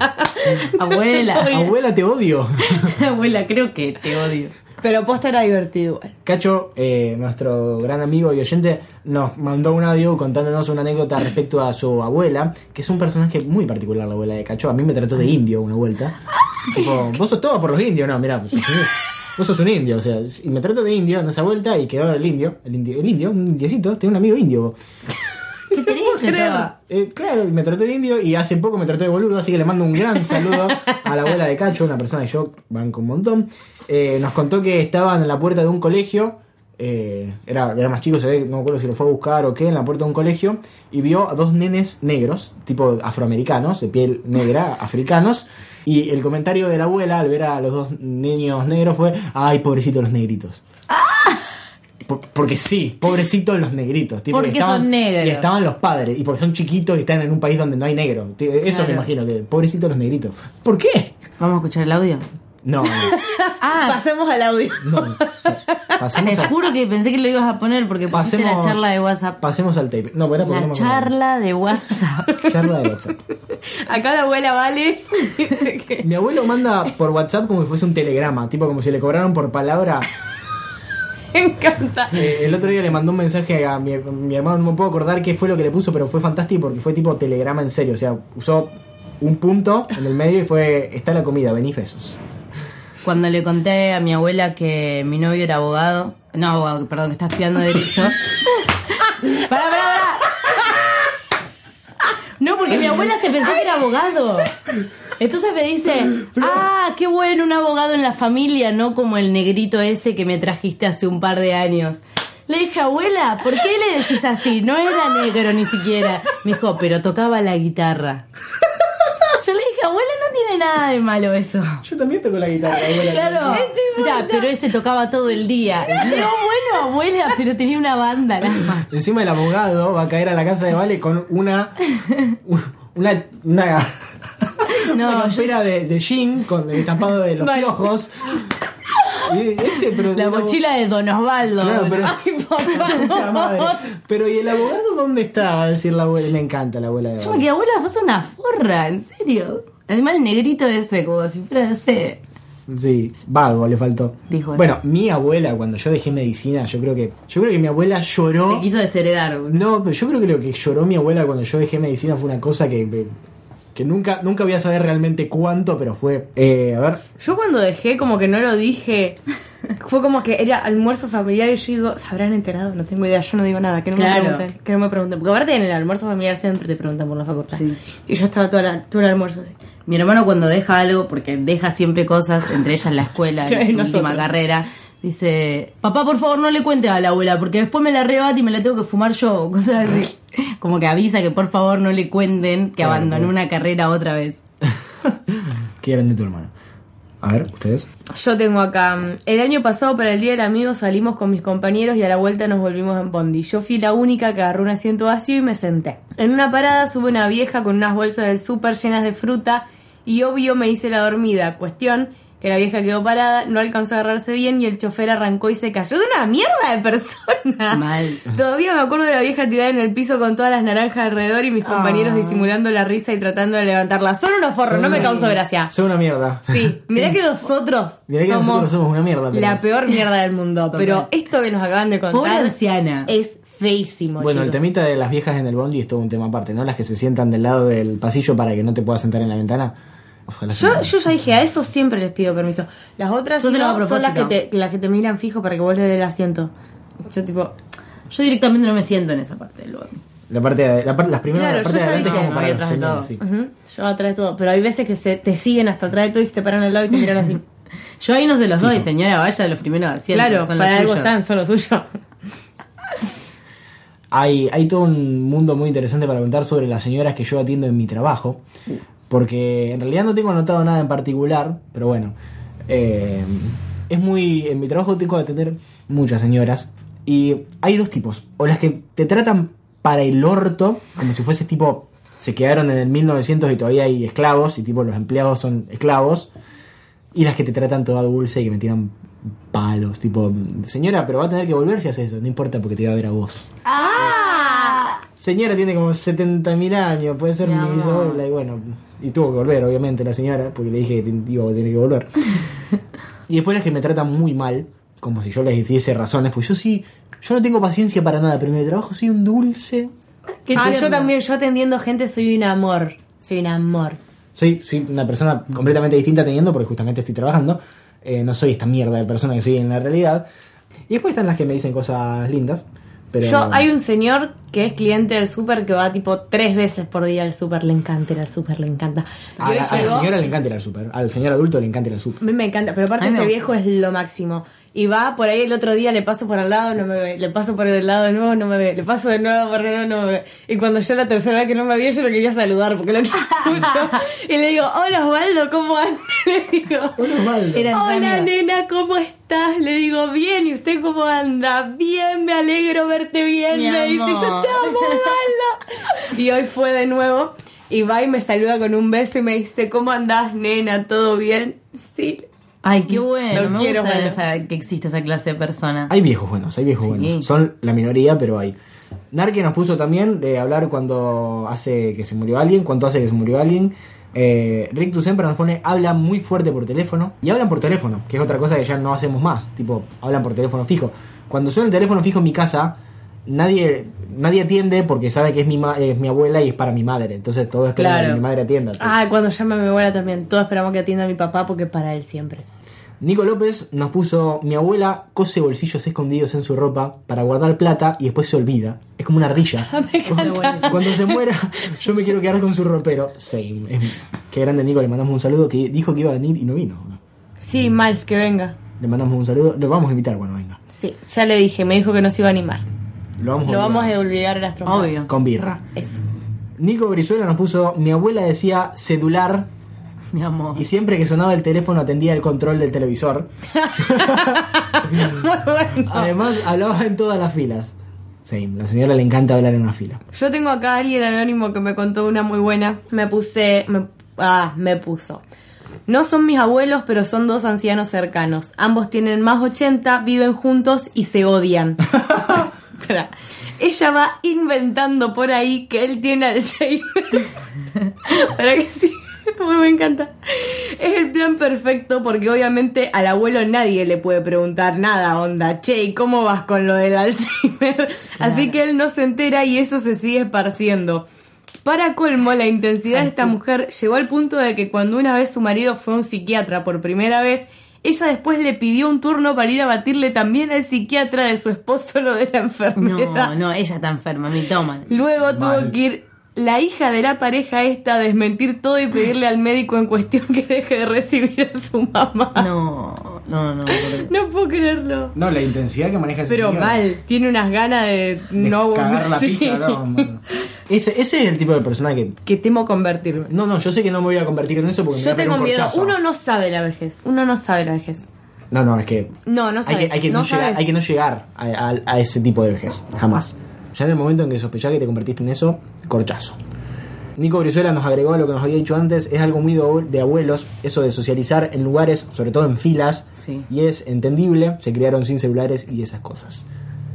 Abuela, [laughs] Abuela, te odio. [laughs] abuela, creo que te odio. Pero posta era divertido igual. Cacho, eh, nuestro gran amigo y oyente, nos mandó un audio contándonos una anécdota respecto a su abuela, que es un personaje muy particular, la abuela de Cacho. A mí me trató de indio una vuelta. Tipo, vos sos todo por los indios, no, mirá, pues, vos sos un indio, o sea, y me trato de indio en esa vuelta y quedó el indio, el indio, el indio, un indiecito, tengo un amigo indio. vos. [laughs] ¿Qué tenés? Eh, claro, y me trató de indio y hace poco me trató de boludo, así que le mando un gran saludo a la abuela de Cacho, una persona que yo banco un montón. Eh, nos contó que estaban en la puerta de un colegio, eh, era, era más chico, se ve, no me acuerdo si lo fue a buscar o qué, en la puerta de un colegio, y vio a dos nenes negros, tipo afroamericanos, de piel negra, [laughs] africanos. Y el comentario de la abuela al ver a los dos niños negros fue, ay, pobrecitos los negritos. Por- porque sí, pobrecitos los negritos. tipo, Porque estaban- son negros. Y estaban los padres, y porque son chiquitos y están en un país donde no hay negro. Eso Claro. me imagino que, pobrecitos los negritos. ¿Por qué? Vamos a escuchar el audio. No, no, Ah, Pasemos al audio. no. Pasemos, te a- juro que pensé que lo ibas a poner porque pusiste la pasemos- charla de WhatsApp. Pasemos al tape. No, bueno, porque no La me acuerdo. charla de WhatsApp. [laughs] Charla de WhatsApp. Acá la abuela vale. Mi abuelo manda por WhatsApp como si fuese un telegrama, tipo como si le cobraran por palabra. Me encanta. Eh, el otro día le mandó un mensaje a mi, mi hermano, no me puedo acordar qué fue lo que le puso, pero fue fantástico porque fue tipo telegrama en serio. O sea, usó un punto en el medio y fue: Está la comida, vení Jesús. Cuando le conté a mi abuela que mi novio era abogado, no abogado, perdón, que está estudiando derecho. [laughs] ¡Para, para, para! No, porque mi abuela se pensó que era abogado. Entonces me dice, ah, qué bueno un abogado en la familia, no como el negrito ese que me trajiste hace un par de años. Le dije, abuela, ¿por qué le decís así? No era negro ni siquiera. Me dijo, pero tocaba la guitarra. Dije, abuela, no tiene nada de malo eso. Yo también toco la guitarra, abuela. Claro. O sea, pero ese tocaba todo el día. [laughs] No, bueno, abuela, pero tenía una banda nada más. Encima el abogado va a caer a la casa de Vale con una. Una. Una, No, una yo- de, de jean con el estampado de los Vale. piojos. Este, pero La mochila de Don Osvaldo. Claro, pero- [laughs] Ay, papá. [laughs] Pero ¿y el abogado dónde está? Va a decir la abuela. Me encanta la abuela de Yo me quedé, abuela, sos una forra, en serio. Además, el negrito ese, como si fuera, no sé. Sí, vago le faltó. Dijo eso. bueno, mi abuela, cuando yo dejé medicina, yo creo que. Yo creo que mi abuela lloró. Te quiso desheredar. No, pero yo creo que lo que lloró mi abuela cuando yo dejé medicina fue una cosa que. Que nunca, nunca voy a saber realmente cuánto, pero fue. Eh, a ver. Yo cuando dejé, como que no lo dije. Fue como que era almuerzo familiar y yo digo, ¿se habrán enterado? No tengo idea, yo no digo nada, que no Claro. me pregunten, que no me pregunten. Porque aparte en el almuerzo familiar siempre te preguntan por la facultad. Sí. Y yo estaba todo, la- todo el almuerzo así. Mi hermano cuando deja algo, porque deja siempre cosas, entre ellas la escuela, [laughs] en su última carrera, dice, papá por favor no le cuente a la abuela, porque después me la arrebata y me la tengo que fumar yo, [laughs] cosas así. Como que avisa que por favor no le cuenten que Claro, abandonó claro. una carrera otra vez. [laughs] ¿Qué eran de tu hermano? A ver, ustedes. Yo tengo acá, mm, el año pasado para el Día del Amigo salimos con mis compañeros y a la vuelta nos volvimos en Bondi. Yo fui la única que agarró un asiento vacío y me senté. En una parada sube una vieja con unas bolsas del súper llenas de fruta y obvio me hice la dormida. Cuestión que la vieja quedó parada, no alcanzó a agarrarse bien y el chofer arrancó y se cayó de una mierda de persona. Mal. Todavía me acuerdo de la vieja tirada en el piso con todas las naranjas alrededor y mis compañeros Ah. disimulando la risa y tratando de levantarla. Son unos forros, no me causó gracia. Son una mierda. Sí, mirá que nosotros Mirá que somos, nosotros somos una mierda. pero- la peor mierda del mundo. pero esto que nos acaban de Pobre contar anciana. es feísimo. Bueno, el temita de las viejas en el bondi es todo un tema aparte, ¿no? Las que se sientan del lado del pasillo para que no te puedas sentar en la ventana. Ojalá Yo, yo ya dije, a eso siempre les pido permiso. Las otras Yo si se lo no, son las que, te, las que te miran fijo para que vos le des el asiento. Yo tipo, Yo directamente no me siento en esa parte del bondi. La parte de, la las primeras Claro, la parte yo de ya dije, como para los atrás de todo. sí. yo atrás de todo. Pero hay veces que se te siguen hasta atrás de todo y se te paran al lado y te miran así. [laughs] Yo ahí no se los doy, señora, vaya a los primeros asientos. claro, son los para algo suyos. están, son los suyos. Hay, hay todo un mundo muy interesante para contar sobre las señoras que yo atiendo en mi trabajo. Porque en realidad no tengo anotado nada en particular, pero bueno. eh, es muy. En mi trabajo tengo que atender muchas señoras. Y hay dos tipos. O las que te tratan para el orto, como si fuese tipo. Se quedaron en el 1900 y todavía hay esclavos, y tipo los empleados son esclavos. Y las que te tratan toda dulce y que me tiran palos, tipo, señora, pero va a tener que volver si hace eso, no importa porque te va a ver a vos. ¡Ah! Señora tiene como 70.000 años, puede ser Mi mi bisabuela, y bueno, y tuvo que volver, obviamente, la señora, porque le dije que iba a tener que volver. [laughs] y después las que me tratan muy mal, como si yo les diese razones, pues yo sí, yo no tengo paciencia para nada, pero en el trabajo soy un dulce. Qué ah, yo también, yo atendiendo gente soy un amor. Soy un amor. Soy, soy una persona completamente distinta teniendo porque justamente estoy trabajando. Eh, no soy esta mierda de persona que soy en la realidad. Y después están las que me dicen cosas lindas. Pero Yo, hay un señor que es cliente del súper que va tipo tres veces por día al súper, le encanta ir al súper, le encanta. a, la, a señora le encanta ir al súper. Al señor adulto le encanta ir al súper. A mí me encanta, pero aparte Ay, no. ese viejo es lo máximo. Y va por ahí el otro día, le paso por al lado, no me ve. Le paso por el lado de nuevo, no me ve. Le paso de nuevo por el lado, no me ve. Y cuando ya la tercera vez que no me veía, yo lo quería saludar porque lo quiero [laughs] mucho. Y le digo, hola Osvaldo, ¿cómo andas? [laughs] Le digo, hola amiga. nena, ¿cómo estás? Le digo, bien, ¿y usted cómo anda? Bien, me alegro verte bien. Mi me dice, yo te amor. amo, Osvaldo. Y hoy fue de nuevo. Y va y me saluda con un beso y me dice, ¿cómo andás, nena? ¿Todo bien? Sí. Ay, qué bueno. Me quiero, gusta bueno. esa- que existe esa clase de persona. Hay viejos buenos, hay viejos Sí. buenos. Son la minoría, pero hay. Narque nos puso también de hablar cuando hace que se murió alguien, cuánto hace que se murió alguien. Eh, Rick Tu siempre nos pone, habla muy fuerte por teléfono. Y hablan por teléfono, que es otra cosa que ya no hacemos más. Tipo, hablan por teléfono fijo. Cuando suena el teléfono fijo en mi casa, nadie nadie atiende porque sabe que es mi, ma- es mi abuela y es para mi madre. Entonces todo es que Claro. mi madre atienda. Ah, cuando llama a mi abuela también. Todos esperamos que atienda a mi papá porque es para él siempre. Nico López nos puso, mi abuela cose bolsillos escondidos en su ropa para guardar plata y después se olvida. Es como una ardilla. [laughs] encanta. Cuando se muera, yo me quiero quedar con su ropero. Same. Qué grande Nico, le mandamos un saludo que dijo que iba a venir y no vino. Sí, mal, que venga. Le mandamos un saludo, lo vamos a invitar cuando venga. Sí, ya le dije, me dijo que no se iba a animar. Lo vamos a Lo vamos olvidar. a olvidar a las trompadas. Obvio. con birra. Eso. Nico Brizuela nos puso, mi abuela decía celular [laughs] Mi amor. y siempre que sonaba el teléfono atendía el control del televisor. [laughs] Bueno. Además hablaba en todas las filas. Same, la señora le encanta hablar en una fila. Yo tengo acá a alguien anónimo que me contó una muy buena. Me puse. Me, ah, me puso. No son mis abuelos, pero son dos ancianos cercanos. Ambos tienen más 80, viven juntos y se odian. [laughs] Ella va inventando por ahí que él tiene Alzheimer. Para que sí. [laughs] Me encanta. Es el plan perfecto porque obviamente al abuelo nadie le puede preguntar nada, onda, che, ¿y cómo vas con lo del Alzheimer? [laughs] Así que él no se entera y eso se sigue esparciendo. Para colmo, la intensidad de esta mujer llegó al punto de que cuando una vez su marido fue a un psiquiatra por primera vez, ella después le pidió un turno para ir a batirle también al psiquiatra de su esposo lo de la enfermedad. No, no, ella está enferma, mi toman. Luego tuvo que ir la hija de la pareja esta a desmentir todo y pedirle al médico en cuestión que deje de recibir a su mamá. No, no, no. No puedo creerlo. No, la intensidad que maneja ese Pero señor. mal, tiene unas ganas de, de no cagar la sí. pija, no, no. [laughs] Ese, ese es el tipo de persona que... Que temo convertirme. No, no, yo sé que no me voy a convertir en eso porque me Yo voy a pegar tengo un miedo. corchazo. Uno no sabe la vejez. Uno no sabe la vejez. No, no, es que... No, no hay sabes. que, hay, que no llegar, sabes. hay que no llegar a, a- a ese tipo de vejez, jamás. Ya en el momento en que sospechás que te convertiste en eso, corchazo. Nico Brizuela nos agregó a lo que nos había dicho antes, es algo muy de abue- de abuelos, eso de socializar en lugares, sobre todo en filas, Sí. y es entendible, se criaron sin celulares y esas cosas.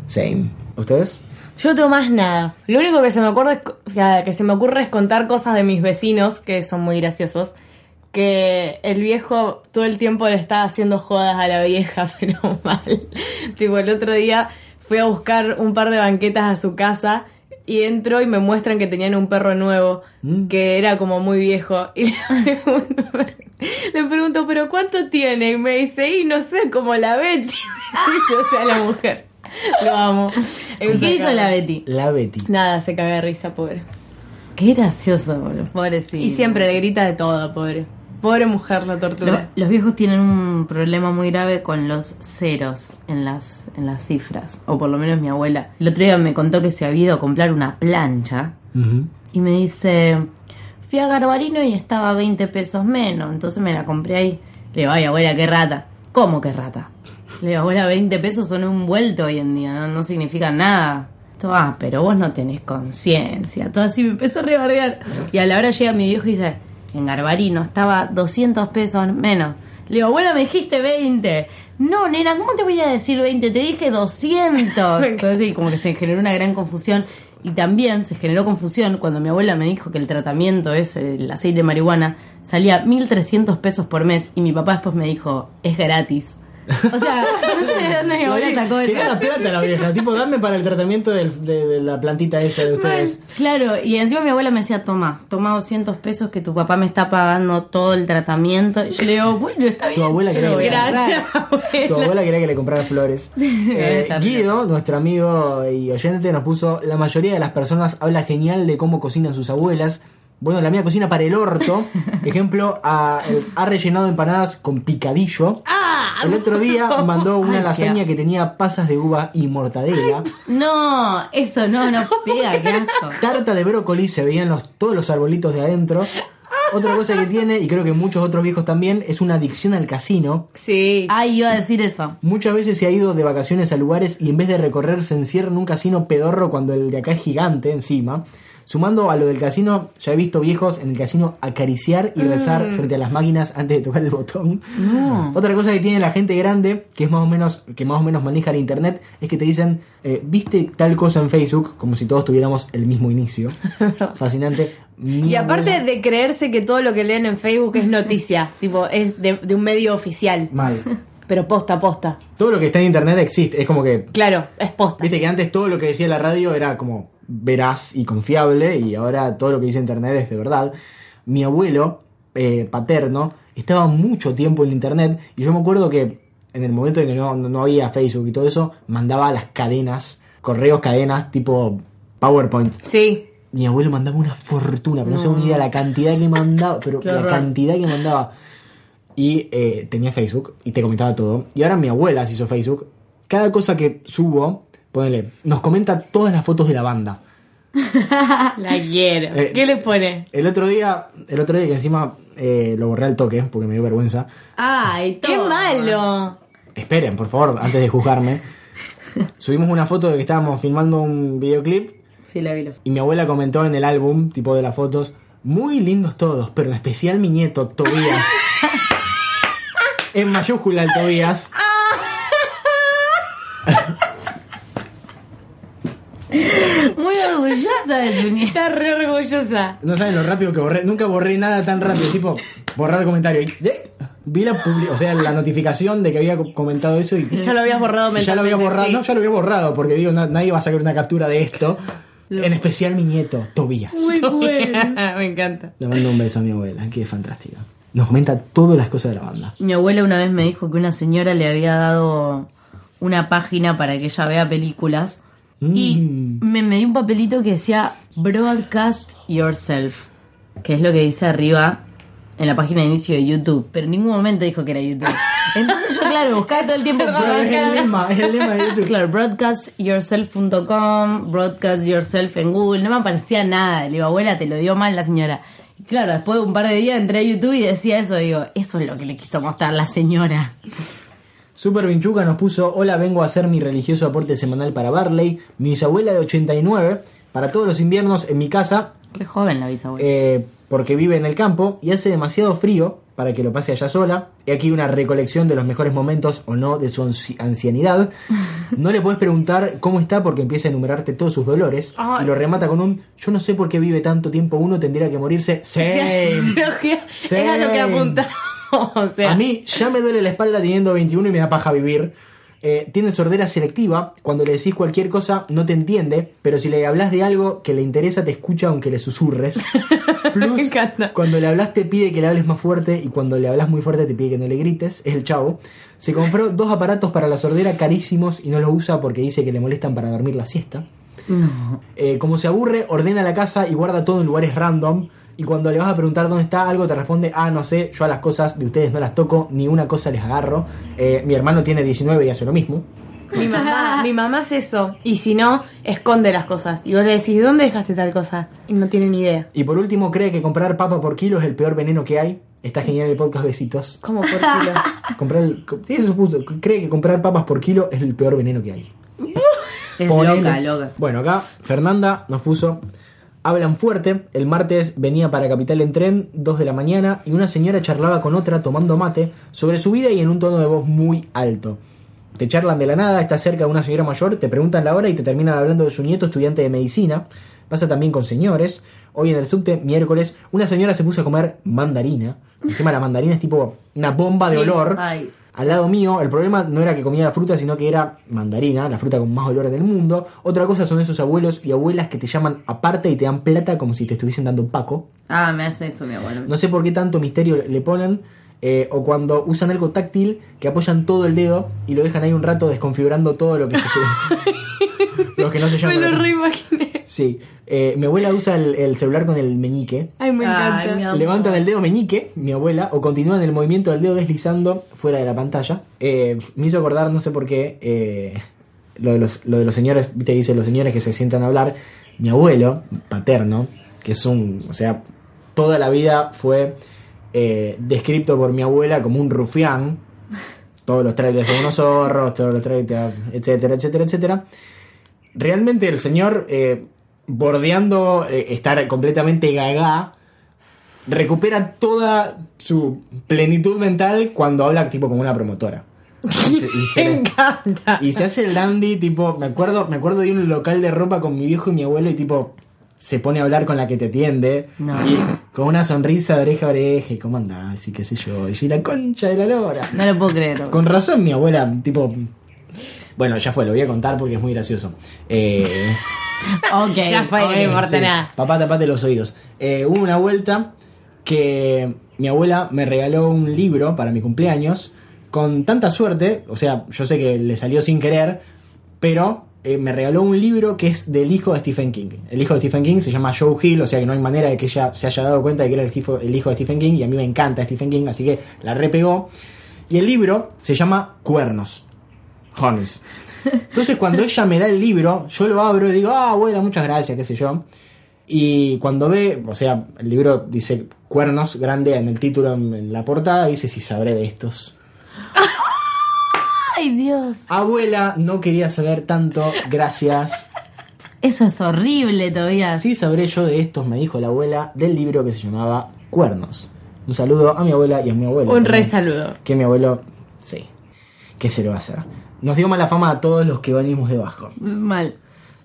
Same. ¿Ustedes? Yo tengo más nada. Lo único que se me ocurre o sea, que se me ocurre es contar cosas de mis vecinos que son muy graciosos. Que el viejo todo el tiempo le estaba haciendo jodas a la vieja, [laughs] pero mal. tipo, el otro día fui a buscar un par de banquetas a su casa y entro y me muestran que tenían un perro nuevo Mm. que era como muy viejo. [laughs] Y le pregunto, le pregunto, ¿pero cuánto tiene? Y me dice, y no sé, como la Betty. [laughs] O sea, la mujer. Lo amo. ¿Y qué hizo la Betty? La Betty. Nada, se caga de risa, pobre. Qué gracioso, boludo, pobrecito. Y siempre le grita de todo, pobre. Pobre mujer, la Lo- tortura. los viejos tienen un problema muy grave con los ceros en las, en las cifras. O por lo menos mi abuela. El otro día me contó que se había ido a comprar una plancha. Y me dice, fui a Garbarino y estaba a 20 pesos menos. Entonces me la compré ahí. Le digo, ay abuela, qué rata. ¿Cómo qué rata? Le digo, abuela, 20 pesos son un vuelto hoy en día, no, no significan nada. Ah, pero vos no tenés conciencia. Todo así me empezó a rebardear. Y a la hora llega mi viejo y dice, en Garbarino estaba 200 pesos menos. Le digo, abuela, me dijiste 20. No, nena, ¿cómo te voy a decir 20? Te dije 200. [laughs] Entonces, como que se generó una gran confusión. Y también se generó confusión cuando mi abuela me dijo que el tratamiento ese, el aceite de marihuana, salía 1.300 pesos por mes. Y mi papá después me dijo, es gratis. O sea, no sé de dónde mi abuela sacó eso. Quería la plata la vieja, tipo, dame para el tratamiento del- de, de la plantita esa de ustedes. Claro, y encima mi abuela me decía, toma, toma 200 pesos que tu papá me está pagando todo el tratamiento. Y yo le digo, bueno, está bien. Tu abuela yo quería voy a que- agarrar". [laughs] Gracias, Tu abuela quería que le comprara flores. [laughs] Eh, está bien. Guido, nuestro amigo y oyente, nos puso: La mayoría de las personas habla genial de cómo cocinan sus abuelas. Bueno, la mía cocina para el orto. [laughs] Ejemplo, ha, ha rellenado empanadas con picadillo. El otro día mandó una Ay, lasaña que tenía pasas de uva y mortadela. No, eso no, no pega, qué asco. Tarta de brócoli, se veían los, todos los arbolitos de adentro. [laughs] Otra cosa que tiene, y creo que muchos otros viejos también, es una adicción al casino. Sí. Ay, iba a decir eso. Muchas veces se ha ido de vacaciones a lugares y en vez de recorrer se encierra en un casino pedorro cuando el de acá es gigante encima. Sumando a lo del casino, ya he visto viejos en el casino acariciar y rezar frente a las máquinas antes de tocar el botón. No. Otra cosa que tiene la gente grande, que es más o menos, que más o menos maneja el internet, es que te dicen, eh, viste tal cosa en Facebook, como si todos tuviéramos el mismo inicio. [laughs] Fascinante. Y aparte de creerse que todo lo que leen en Facebook es noticia, tipo, es de, de un medio oficial. Mal. [laughs] Pero posta, posta. Todo lo que está en internet existe. Es como que Claro, es posta. Viste que antes todo lo que decía la radio era como veraz y confiable y ahora todo lo que dice internet es de verdad. Mi abuelo eh, paterno estaba mucho tiempo en internet y yo me acuerdo que en el momento en que no, no había Facebook y todo eso, mandaba las cadenas, correos cadenas tipo PowerPoint. Sí. Mi abuelo mandaba una fortuna, pero no se me idea la cantidad que mandaba, pero Qué la horror. cantidad que mandaba. Y eh, tenía Facebook y te comentaba todo. Y ahora mi abuela se hizo Facebook. Cada cosa que subo, ponele, nos comenta todas las fotos de la banda. [laughs] La quiero. Eh, ¿Qué le pone? El otro día, el otro día que encima eh, lo borré al toque porque me dio vergüenza. Ay, ¡Qué malo! Esperen, por favor, antes de juzgarme. [laughs] Subimos una foto de que estábamos filmando un videoclip Sí, la vi. Y mi abuela comentó en el álbum, tipo de las fotos, muy lindos todos, pero en especial mi nieto, Tobías. [laughs] en mayúscula el Tobías. [laughs] Muy orgullosa de tu nieta. Está re orgullosa. No saben lo rápido que borré. Nunca borré nada tan rápido, tipo borrar el comentario. Y, ¡eh! Vi la publi- o sea, la notificación de que había co- comentado eso y Y ya lo habías borrado Sí, ya lo había mentalmente, borrado. sí. No, ya lo había borrado porque digo, na- nadie va a sacar una captura de esto. En especial mi nieto, Tobías. Muy [laughs] bueno. [laughs] Me encanta. Le mando un beso a mi abuela, que fantástica. Nos comenta todas las cosas de la banda. Mi abuela una vez me dijo que una señora le había dado una página para que ella vea películas y Mm. me, me dio un papelito que decía Broadcast Yourself, que es lo que dice arriba en la página de inicio de YouTube, pero en ningún momento dijo que era YouTube. [laughs] Entonces yo, claro, buscaba todo el tiempo Pero es el broadcast, lema, es el lema de YouTube. Claro, broadcastyourself.com, broadcast yourself en Google, no me aparecía nada. Le digo, abuela, te lo dio mal la señora. Claro, después de un par de días entré a YouTube y decía eso, digo, eso es lo que le quiso mostrar la señora. Super Vinchuca nos puso, hola, vengo a hacer mi religioso aporte semanal para Barley, mi bisabuela de 89, para todos los inviernos en mi casa, Re joven la bisabuela. eh, porque vive en el campo y hace demasiado frío para que lo pase allá sola. Y aquí una recolección de los mejores momentos o no de su anci- ancianidad. [laughs] No le puedes preguntar cómo está porque empieza a enumerarte todos sus dolores y lo remata con un, yo no sé por qué vive tanto tiempo uno, tendría que morirse. [laughs] Same. es a lo que apunta. o sea, A mí ya me duele la espalda teniendo 21 y me da paja vivir. Eh, tiene sordera selectiva. Cuando le decís cualquier cosa no te entiende, pero si le hablas de algo que le interesa te escucha aunque le susurres. [laughs] Plus, Me encanta. cuando le hablas te pide que le hables más fuerte y cuando le hablas muy fuerte te pide que no le grites. Es el chavo. Se compró dos aparatos para la sordera carísimos y no los usa porque dice que le molestan para dormir la siesta. No. Eh, como se aburre, ordena la casa y guarda todo en lugares random. Y cuando le vas a preguntar dónde está algo, te responde, ah, no sé, yo a las cosas de ustedes no las toco, ni una cosa les agarro. Eh, mi hermano tiene 19 y hace lo mismo. mi mamá, mi mamá hace eso. Y si no, esconde las cosas. Y vos le decís, ¿dónde dejaste tal cosa? Y no tiene ni idea. Y por último, cree que comprar papa por kilo es el peor veneno que hay. Está genial el podcast, besitos. ¿Cómo por kilo? [laughs] Comprar el- sí, eso supuso. Cree que comprar papas por kilo es el peor veneno que hay. [laughs] Es Ponele. loca, loca. Bueno, acá Fernanda nos puso. Hablan fuerte. El martes venía para Capital en tren, 2 de la mañana, y una señora charlaba con otra tomando mate sobre su vida y en un tono de voz muy alto. Te charlan de la nada, estás cerca de una señora mayor, te preguntan la hora y te terminan hablando de su nieto estudiante de medicina. Pasa también con señores. Hoy en el subte, miércoles, una señora se puso a comer mandarina. Encima la mandarina es tipo una bomba de Sí. olor. Ay. Al lado mío. El problema no era que comía la fruta, sino que era mandarina, la fruta con más olor del mundo. Otra cosa son esos abuelos y abuelas que te llaman aparte y te dan plata como si te estuviesen dando paco. Ah, me hace eso mi abuelo. No sé por qué tanto misterio le ponen. eh, o cuando usan algo táctil que apoyan todo el dedo y lo dejan ahí un rato desconfigurando todo lo que se [laughs] lo que no se llama. Me lo reimaginé. Sí, eh, mi abuela usa el, el celular con el meñique. Ay, me encanta. Levantan el dedo meñique, mi abuela, o continúan el movimiento del dedo deslizando fuera de la pantalla. Eh, me hizo acordar, no sé por qué, eh, lo, de los, lo de los señores, viste, dice los señores que se sientan a hablar. Mi abuelo, paterno, que es un, o sea, toda la vida fue eh, descrito por mi abuela como un rufián. Todos los trailers son unos zorros, todos los trailers, etcétera, etcétera, etcétera. Realmente el señor, eh, bordeando eh, estar completamente gaga, recupera toda su plenitud mental cuando habla tipo como una promotora. Y se, y [laughs] se Me encanta. y se hace el dandy, tipo, me acuerdo, me acuerdo de un local de ropa con mi viejo y mi abuelo y tipo se pone a hablar con la que te atiende No. y con una sonrisa de oreja a oreja y cómo andás y qué sé yo, y la concha de la lora. No lo puedo creer. Con razón mi abuela, tipo bueno, ya fue, lo voy a contar porque es muy gracioso. Eh, [laughs] Ok. Ya fue, ok. no importa Sí, nada. Papá, tapate los oídos. Eh, hubo una vuelta que mi abuela me regaló un libro para mi cumpleaños con tanta suerte, o sea, yo sé que le salió sin querer, pero eh, me regaló un libro que es del hijo de Stephen King. El hijo de Stephen King se llama Joe Hill, o sea que no hay manera de que ella se haya dado cuenta de que era el hijo de Stephen King, y a mí me encanta Stephen King, así que la repegó. Y el libro se llama Cuernos. Horns. Entonces cuando ella me da el libro, yo lo abro y digo, ah, abuela, muchas gracias, qué sé yo. Y cuando ve, o sea, el libro dice cuernos grande en el título, en, la portada, dice si sabré de estos. [laughs] Ay, Dios. Abuela, no quería saber tanto, gracias. Eso es horrible todavía. Sí sabré yo de estos, me dijo la abuela, del libro que se llamaba Cuernos. Un saludo a mi abuela y a mi abuelo. Un re saludo. Que mi abuelo, sí. ¿Qué se le va a hacer? Nos dio mala fama a todos los que venimos debajo. Mal.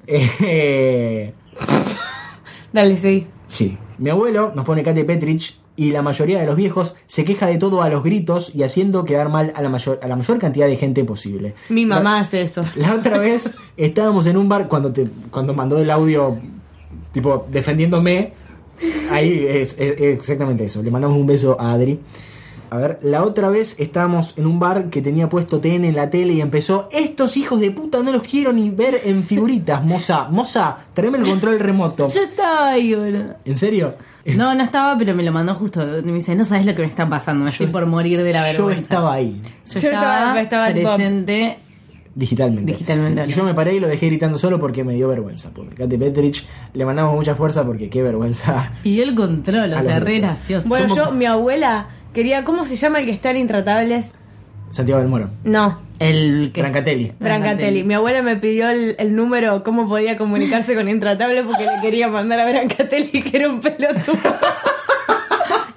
Eh, [laughs] Dale, sí. Sí. Mi abuelo nos pone Kate Petrich y la mayoría de los viejos se queja de todo a los gritos y haciendo quedar mal a la mayor, a la mayor cantidad de gente posible. Mi mamá La, hace eso. [laughs] la otra vez estábamos en un bar cuando te cuando mandó el audio tipo defendiéndome. Ahí es, es- es exactamente eso. Le mandamos un beso a Adri. A ver, la otra vez estábamos en un bar que tenía puesto TN en la tele y empezó, estos hijos de puta no los quiero ni ver en figuritas, moza, moza, tráeme el control remoto. Yo estaba ahí, boludo. ¿En serio? No, no estaba, pero me lo mandó justo. Me dice, no sabes lo que me está pasando, me estoy por morir de la Yo vergüenza. estaba ahí, Yo Yo estaba, estaba- presente. digitalmente. Digitalmente, Y yo me paré y lo dejé gritando solo porque me dio vergüenza. Porque Kate Petrich le mandamos mucha fuerza porque qué vergüenza. Pidió el control, o sea, re gracioso. Bueno, yo, mi abuela quería. ¿Cómo se llama el que está en Intratables? Santiago del Moro. No. El que... Brancatelli. Brancatelli. Mi abuela me pidió el, el número, cómo podía comunicarse con Intratables porque le quería mandar a Brancatelli que era un pelotudo.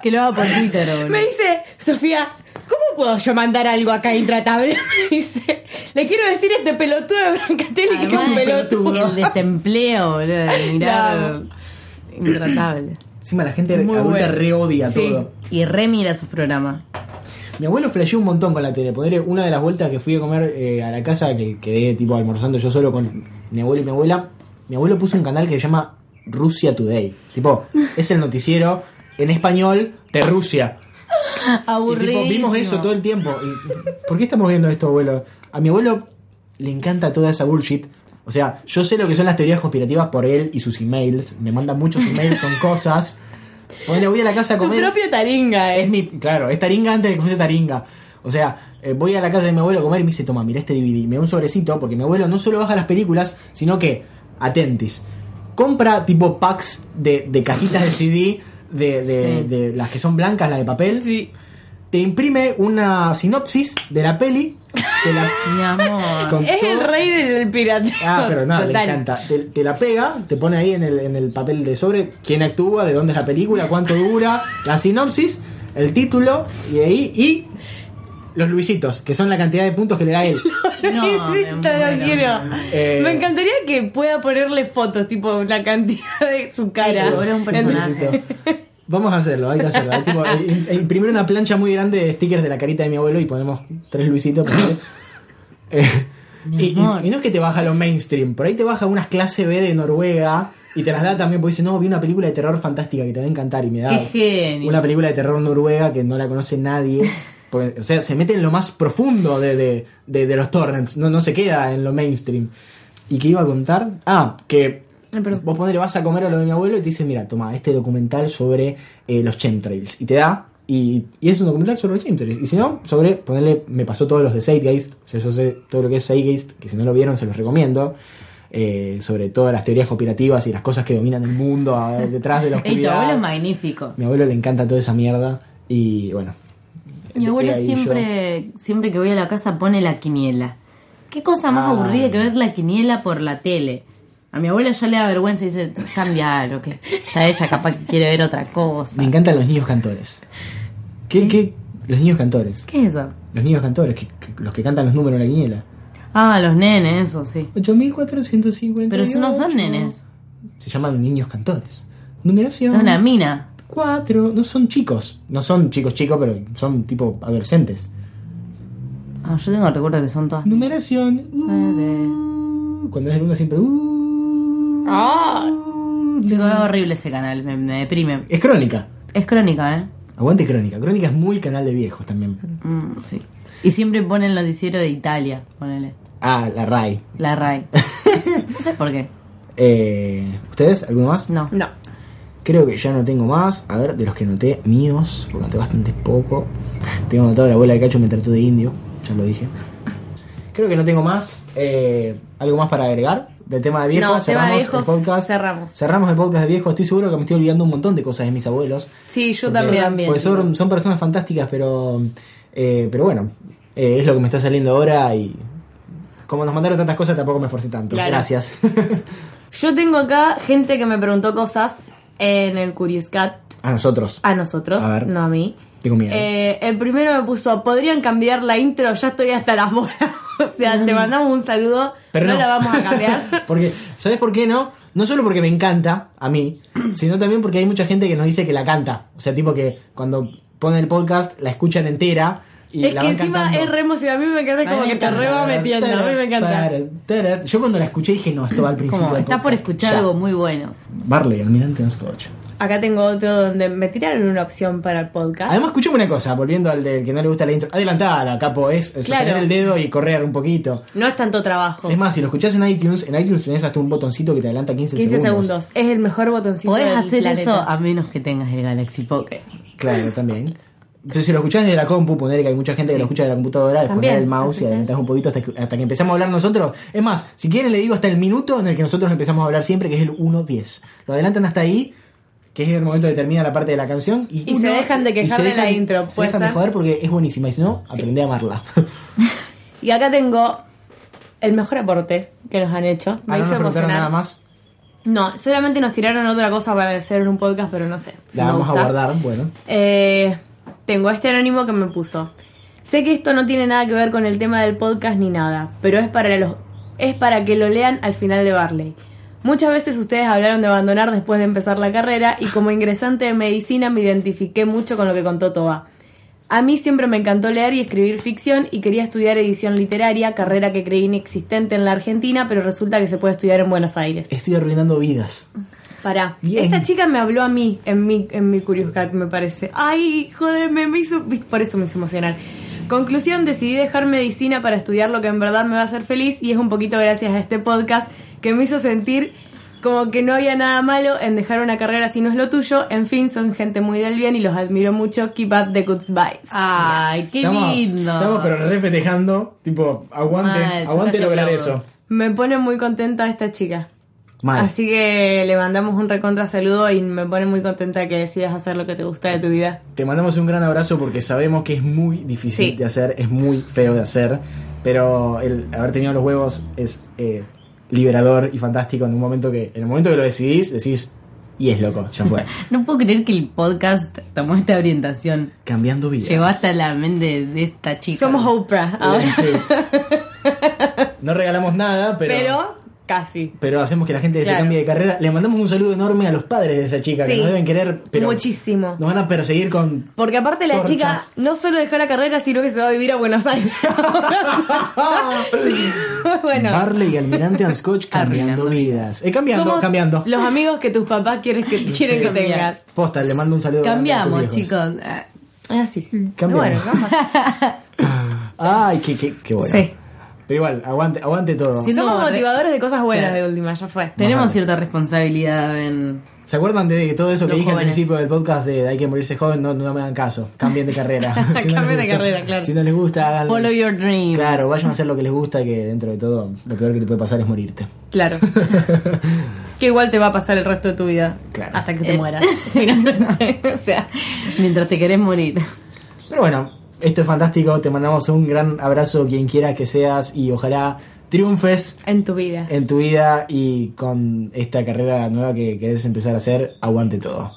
Que lo haga por Twitter, boludo. Me dice, Sofía, ¿cómo puedo yo mandar algo acá a Intratable? [laughs] Me dice, le quiero decir a este pelotudo de Brancatelli que es un pelotudo. El desempleo, boludo. de Mirar. La Intratable. Encima la gente Muy adulta bueno. re odia Sí. todo. Y re mira sus programas. Mi abuelo flasheó un montón con la tele. Ponerle una de las vueltas que fui a comer eh, a la casa, que quedé tipo almorzando yo solo con mi abuelo y mi abuela. Mi abuelo puso un canal que se llama Rusia Today. Tipo, es el noticiero en español de Rusia. Aburrido. vimos eso todo el tiempo. Y, ¿Por qué estamos viendo esto, abuelo? A mi abuelo le encanta toda esa bullshit. O sea, yo sé lo que son las teorías conspirativas por él y sus emails. Me manda muchos emails con [laughs] cosas. Ponele, voy a la casa a Tu comer. propio taringa, Es eh. mi, claro, es taringa antes de que fuese taringa. O sea, eh, voy a la casa de mi abuelo a comer y me dice, toma, mira este DVD. Me da un sobrecito porque mi abuelo no solo baja las películas, sino que, atentis, compra tipo packs de, de cajitas de [laughs] CD, de, de, Sí. de las que son blancas, las de papel. Sí. Te imprime una sinopsis de la peli. Te la, [laughs] Mi amor. Es el rey del pirateo. Ah, pero nada, le Total. encanta. Te, te la pega, te pone ahí en el, en el papel de sobre quién actúa, de dónde es la película, cuánto dura, la sinopsis, el título y ahí y los Luisitos, que son la cantidad de puntos que le da él. [laughs] No, me no quiero. Eh, Me encantaría que pueda ponerle fotos, tipo la cantidad de su cara. Sí, un personaje. Vamos a hacerlo, hay que hacerlo. Hay tipo, im- [laughs] imprimir una plancha muy grande de stickers de la carita de mi abuelo y ponemos tres Luisitos. [laughs] Eh, y, y- no es que te baja lo mainstream, por ahí te baja unas clase B de Noruega y te las da también porque dice, no, vi una película de terror fantástica que te va a encantar y me da una película de terror noruega que no la conoce nadie. Porque, o sea, se mete en lo más profundo de, de- de- de los torrents, no, no se queda en lo mainstream. ¿Y qué iba a contar? Ah, que Perdón. vos ponele, vas a comer a lo de mi abuelo y te dice, mira, toma, este documental sobre eh, los chemtrails. Y te da, y, y es un documental sobre los chemtrails. Y si no, sobre, ponerle, me pasó todos los de Zeitgeist, o sea, yo sé todo lo que es Zeitgeist, que si no lo vieron se los recomiendo. eh, sobre todas las teorías conspirativas y las cosas que dominan el mundo a- detrás de [laughs] Ey, tu abuelo es magnífico. Mi abuelo le encanta toda esa mierda y bueno. Mi abuelo yo- siempre, siempre que voy a la casa pone la quiniela. Qué cosa más Ah. aburrida que ver la quiniela por la tele. A mi abuelo ya le da vergüenza y dice, cambialo, que está ella capaz que quiere ver otra cosa. Me encantan los niños cantores. ¿Qué, qué? Los niños cantores. ¿Qué es eso? Los niños cantores, que, que- los que cantan los números en la quiniela. Ah, los nenes, eso sí. 8450. Pero eso no son nenes. Se llaman niños cantores. Numeración. Es una mina. 4. No son chicos. No son chicos chicos, pero son tipo adolescentes. Ah, yo tengo el recuerdo que son todas. Numeración. Uh, Cuando es el uno siempre. uh, Ah. Chico, es horrible ese canal, me, me deprime. Es crónica. Es crónica, ¿eh? Aguante crónica. Crónica es muy canal de viejos también. Mm, sí. Y siempre ponen los noticiero de Italia, ponele. Ah, la RAI. La RAI. [laughs] No sé por qué. Eh, ¿Ustedes? ¿Alguno más? No. No. Creo que ya no tengo más. A ver, de los que noté míos, porque noté bastante poco. Tengo anotado la abuela de Cacho me trató de indio, ya lo dije. Creo que no tengo más. Eh, ¿Algo más para agregar? Del tema de viejos, No, cerramos de el podcast. cerramos. Cerramos el podcast de viejos. Estoy seguro que me estoy olvidando un montón de cosas de mis abuelos. Sí, yo Porque- también. Porque son, son personas fantásticas, pero. eh, pero bueno, eh, es lo que me está saliendo ahora y. Como nos mandaron tantas cosas, tampoco me esforcé tanto. Claro. Gracias. [laughs] Yo tengo acá gente que me preguntó cosas en el Curious Cat a nosotros. a nosotros, A no a mí. Tengo miedo. Eh, el primero me puso, ¿podrían cambiar la intro? Ya estoy hasta las [laughs] bolas. o sea, te mandamos un saludo, Pero no, no. la vamos a cambiar. [laughs] Porque, ¿sabes por qué no? No solo porque me encanta a mí, sino también porque hay mucha gente que nos dice que la canta. O sea, tipo que cuando ponen el podcast la escuchan entera y es la que van encima cantando. es re emocionante. A mí me encanta como me que te re va metiendo. A mí me encanta. Yo cuando la escuché dije, no, esto va al principio. Como, del estás por escuchar Ya. algo muy bueno. Barley, almirante en Scotch. Acá tengo otro donde me tiraron una opción para el podcast. Además, escuchame una cosa, volviendo al del que no le gusta la intro. Adelantada, capo, es, es Claro. el dedo y correr un poquito. No es tanto trabajo. Es más, si lo escuchás en iTunes, en iTunes tenés hasta un botoncito que te adelanta 15, 15 segundos. Es el mejor botoncito Podés del hacer planeta. eso a menos que tengas el Galaxy Pocket. Claro, también. Entonces, si lo escuchás desde la compu, poner que hay mucha gente que lo escucha de la computadora, poner el mouse y adelantás un poquito hasta que, hasta que empezamos a hablar nosotros. Es más, si quieren le digo hasta el minuto en el que nosotros empezamos a hablar siempre, que es el 1.10. Lo adelantan hasta ahí, que es el momento de termina la parte de la canción. Y, Y se dejan de quejar de la intro, Se ¿puede dejan de ser? joder porque es buenísima. Y si no, aprende a amarla. [laughs] Y acá tengo el mejor aporte que nos han hecho. Me Ah, no hizo nos preguntaron emocionar. nada más. No, solamente nos tiraron otra cosa para hacer en un podcast, pero no sé. si La vamos a guardar, bueno. Eh, tengo este anónimo que me puso. Sé que esto no tiene nada que ver con el tema del podcast ni nada, pero es para los es para que lo lean al final de Barley. Muchas veces ustedes hablaron de abandonar después de empezar la carrera y como ingresante de medicina me identifiqué mucho con lo que contó Toba. A mí siempre me encantó leer y escribir ficción y quería estudiar edición literaria, carrera que creí inexistente en la Argentina, pero resulta que se puede estudiar en Buenos Aires. Estoy arruinando vidas. Pará. Bien. Esta chica me habló a mí en mi, en mi Curious Cat, me parece. Ay, joder, me, me hizo. Por eso me hizo emocionar. Conclusión, decidí dejar medicina para estudiar lo que en verdad me va a hacer feliz y es un poquito gracias a este podcast que me hizo sentir como que no había nada malo en dejar una carrera si no es lo tuyo. En fin, son gente muy del bien y los admiro mucho. Keep up the good vibes. Ay, qué estamos, lindo. Estamos pero re festejando. Tipo, aguante, Mal, aguante lograr aplaudo. eso. Me pone muy contenta esta chica. Mal. Así que le mandamos un recontra saludo y me pone muy contenta que decidas hacer lo que te gusta de tu vida. Te mandamos un gran abrazo porque sabemos que es muy difícil Sí. de hacer, es muy feo de hacer, pero el haber tenido los huevos es eh, liberador y fantástico en un momento que, en el momento que lo decidís, decís, y es loco, ya fue. [laughs] No puedo creer que el podcast tomó esta orientación. Cambiando vidas. Llegó hasta la mente de esta chica. Somos Oprah ahora. Sí. [laughs] No regalamos nada, pero, Pero casi. pero hacemos que la gente se cambie de carrera. Le mandamos un saludo enorme a los padres de esa chica que nos deben querer, pero Muchísimo. nos van a perseguir con. Porque aparte la Torchas. chica no solo dejó la carrera, sino que se va a vivir a Buenos Aires. [laughs] [laughs] bueno, Barley y Almirante [laughs] and Scotch cambiando Arruinando vidas. Eh, cambiando, somos cambiando. los amigos que tus papás quieren que, quieren que tengas. Posta, le mando un saludo. a Cambiamos, viejos. chicos. Ah, así. Cambiamos. Bueno, vamos. Ay, qué, qué, qué bueno. Sí. Pero igual, aguante, aguante todo. Sí. Somos motivadores de cosas buenas Claro. de última, ya fue. Tenemos vale. cierta responsabilidad en. ¿Se acuerdan de todo eso que Los dije al principio del podcast de hay que morirse joven? No, no me hagan caso. Cambien de carrera. [laughs] Si no Cambien de gusta- carrera, claro. Si no les gusta, hagan. Follow your dreams. Claro, vayan a hacer lo que les gusta, que dentro de todo lo peor que te puede pasar es morirte. Claro. [laughs] que igual te va a pasar el resto de tu vida. Claro. Hasta que te Eh. mueras. [laughs] Finalmente. o sea. Mientras te querés morir. Pero bueno, esto es fantástico. Te mandamos un gran abrazo, quien quiera que seas, y ojalá triunfes En tu vida. en tu vida y con esta carrera nueva que querés empezar a hacer, aguante todo.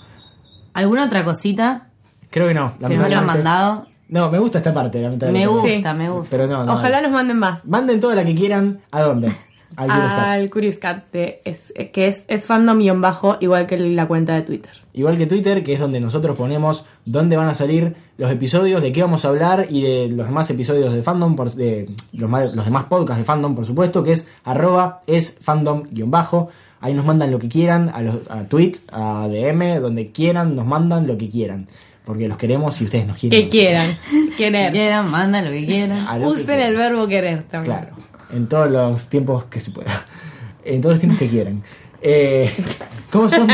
¿Alguna otra cosita Creo que no. que nos hayan lamentablemente. mandado? No, me gusta esta parte, Me lamentablemente. gusta, Sí. me gusta. Pero no, no. Ojalá nos manden más. Manden toda la que quieran. ¿A dónde? Al Curious Cat, de- es, que es, es fandom-bajo, igual que la cuenta de Twitter. Igual que Twitter, que es donde nosotros ponemos dónde van a salir los episodios, de qué vamos a hablar y de los demás episodios de fandom, por- de los, los demás podcasts de fandom, por supuesto, que es arroba es fandom-bajo. Ahí nos mandan lo que quieran, a, los, a tweet, a DM, donde quieran, nos mandan lo que quieran. Porque los queremos y ustedes nos quieren. Que quieran. [laughs] Que Querer. quieran, mandan lo que quieran. Que Usen quieran. el verbo querer también. Claro, en todos los tiempos que se pueda. En todos los tiempos que quieran. Eh, ¿cómo, son,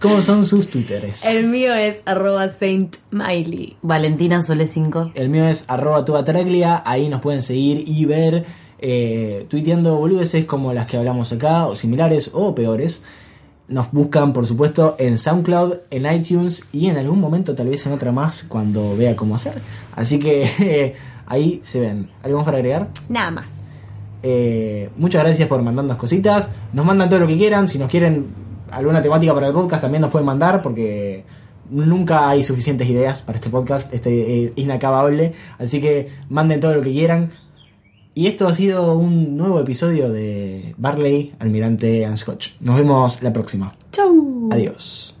¿Cómo son sus twitters? El mío es arroba Saint Miley. Valentina Sole 5. El mío es arroba tuatraglia, ahí nos pueden seguir y ver eh, tuiteando boludeces como las que hablamos acá, o similares o peores. Nos buscan, por supuesto, en SoundCloud, en iTunes y en algún momento tal vez en otra más cuando vea cómo hacer. Así que [laughs] eh, ahí se ven. ¿Algo más para agregar? Nada más. Eh, muchas gracias por mandarnos cositas. Nos mandan todo lo que quieran. Si nos quieren alguna temática para el podcast, también nos pueden mandar porque nunca hay suficientes ideas para este podcast. Este es inacabable. Así que manden todo lo que quieran. Y esto ha sido un nuevo episodio de Barley, Almirante and Scotch. Nos vemos la próxima. Chau. Adiós.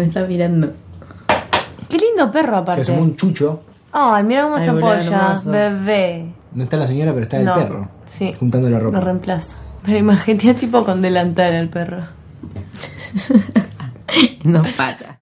Me está mirando. Qué lindo perro Se aparte. asomó un chucho. Ay, mira cómo Ay, se boludo, apoya. hermoso. Bebé. No está la señora, pero está el No, perro. sí. Juntando la ropa. Lo reemplaza. Pero imagínate tipo con delantal el perro. [laughs] No para.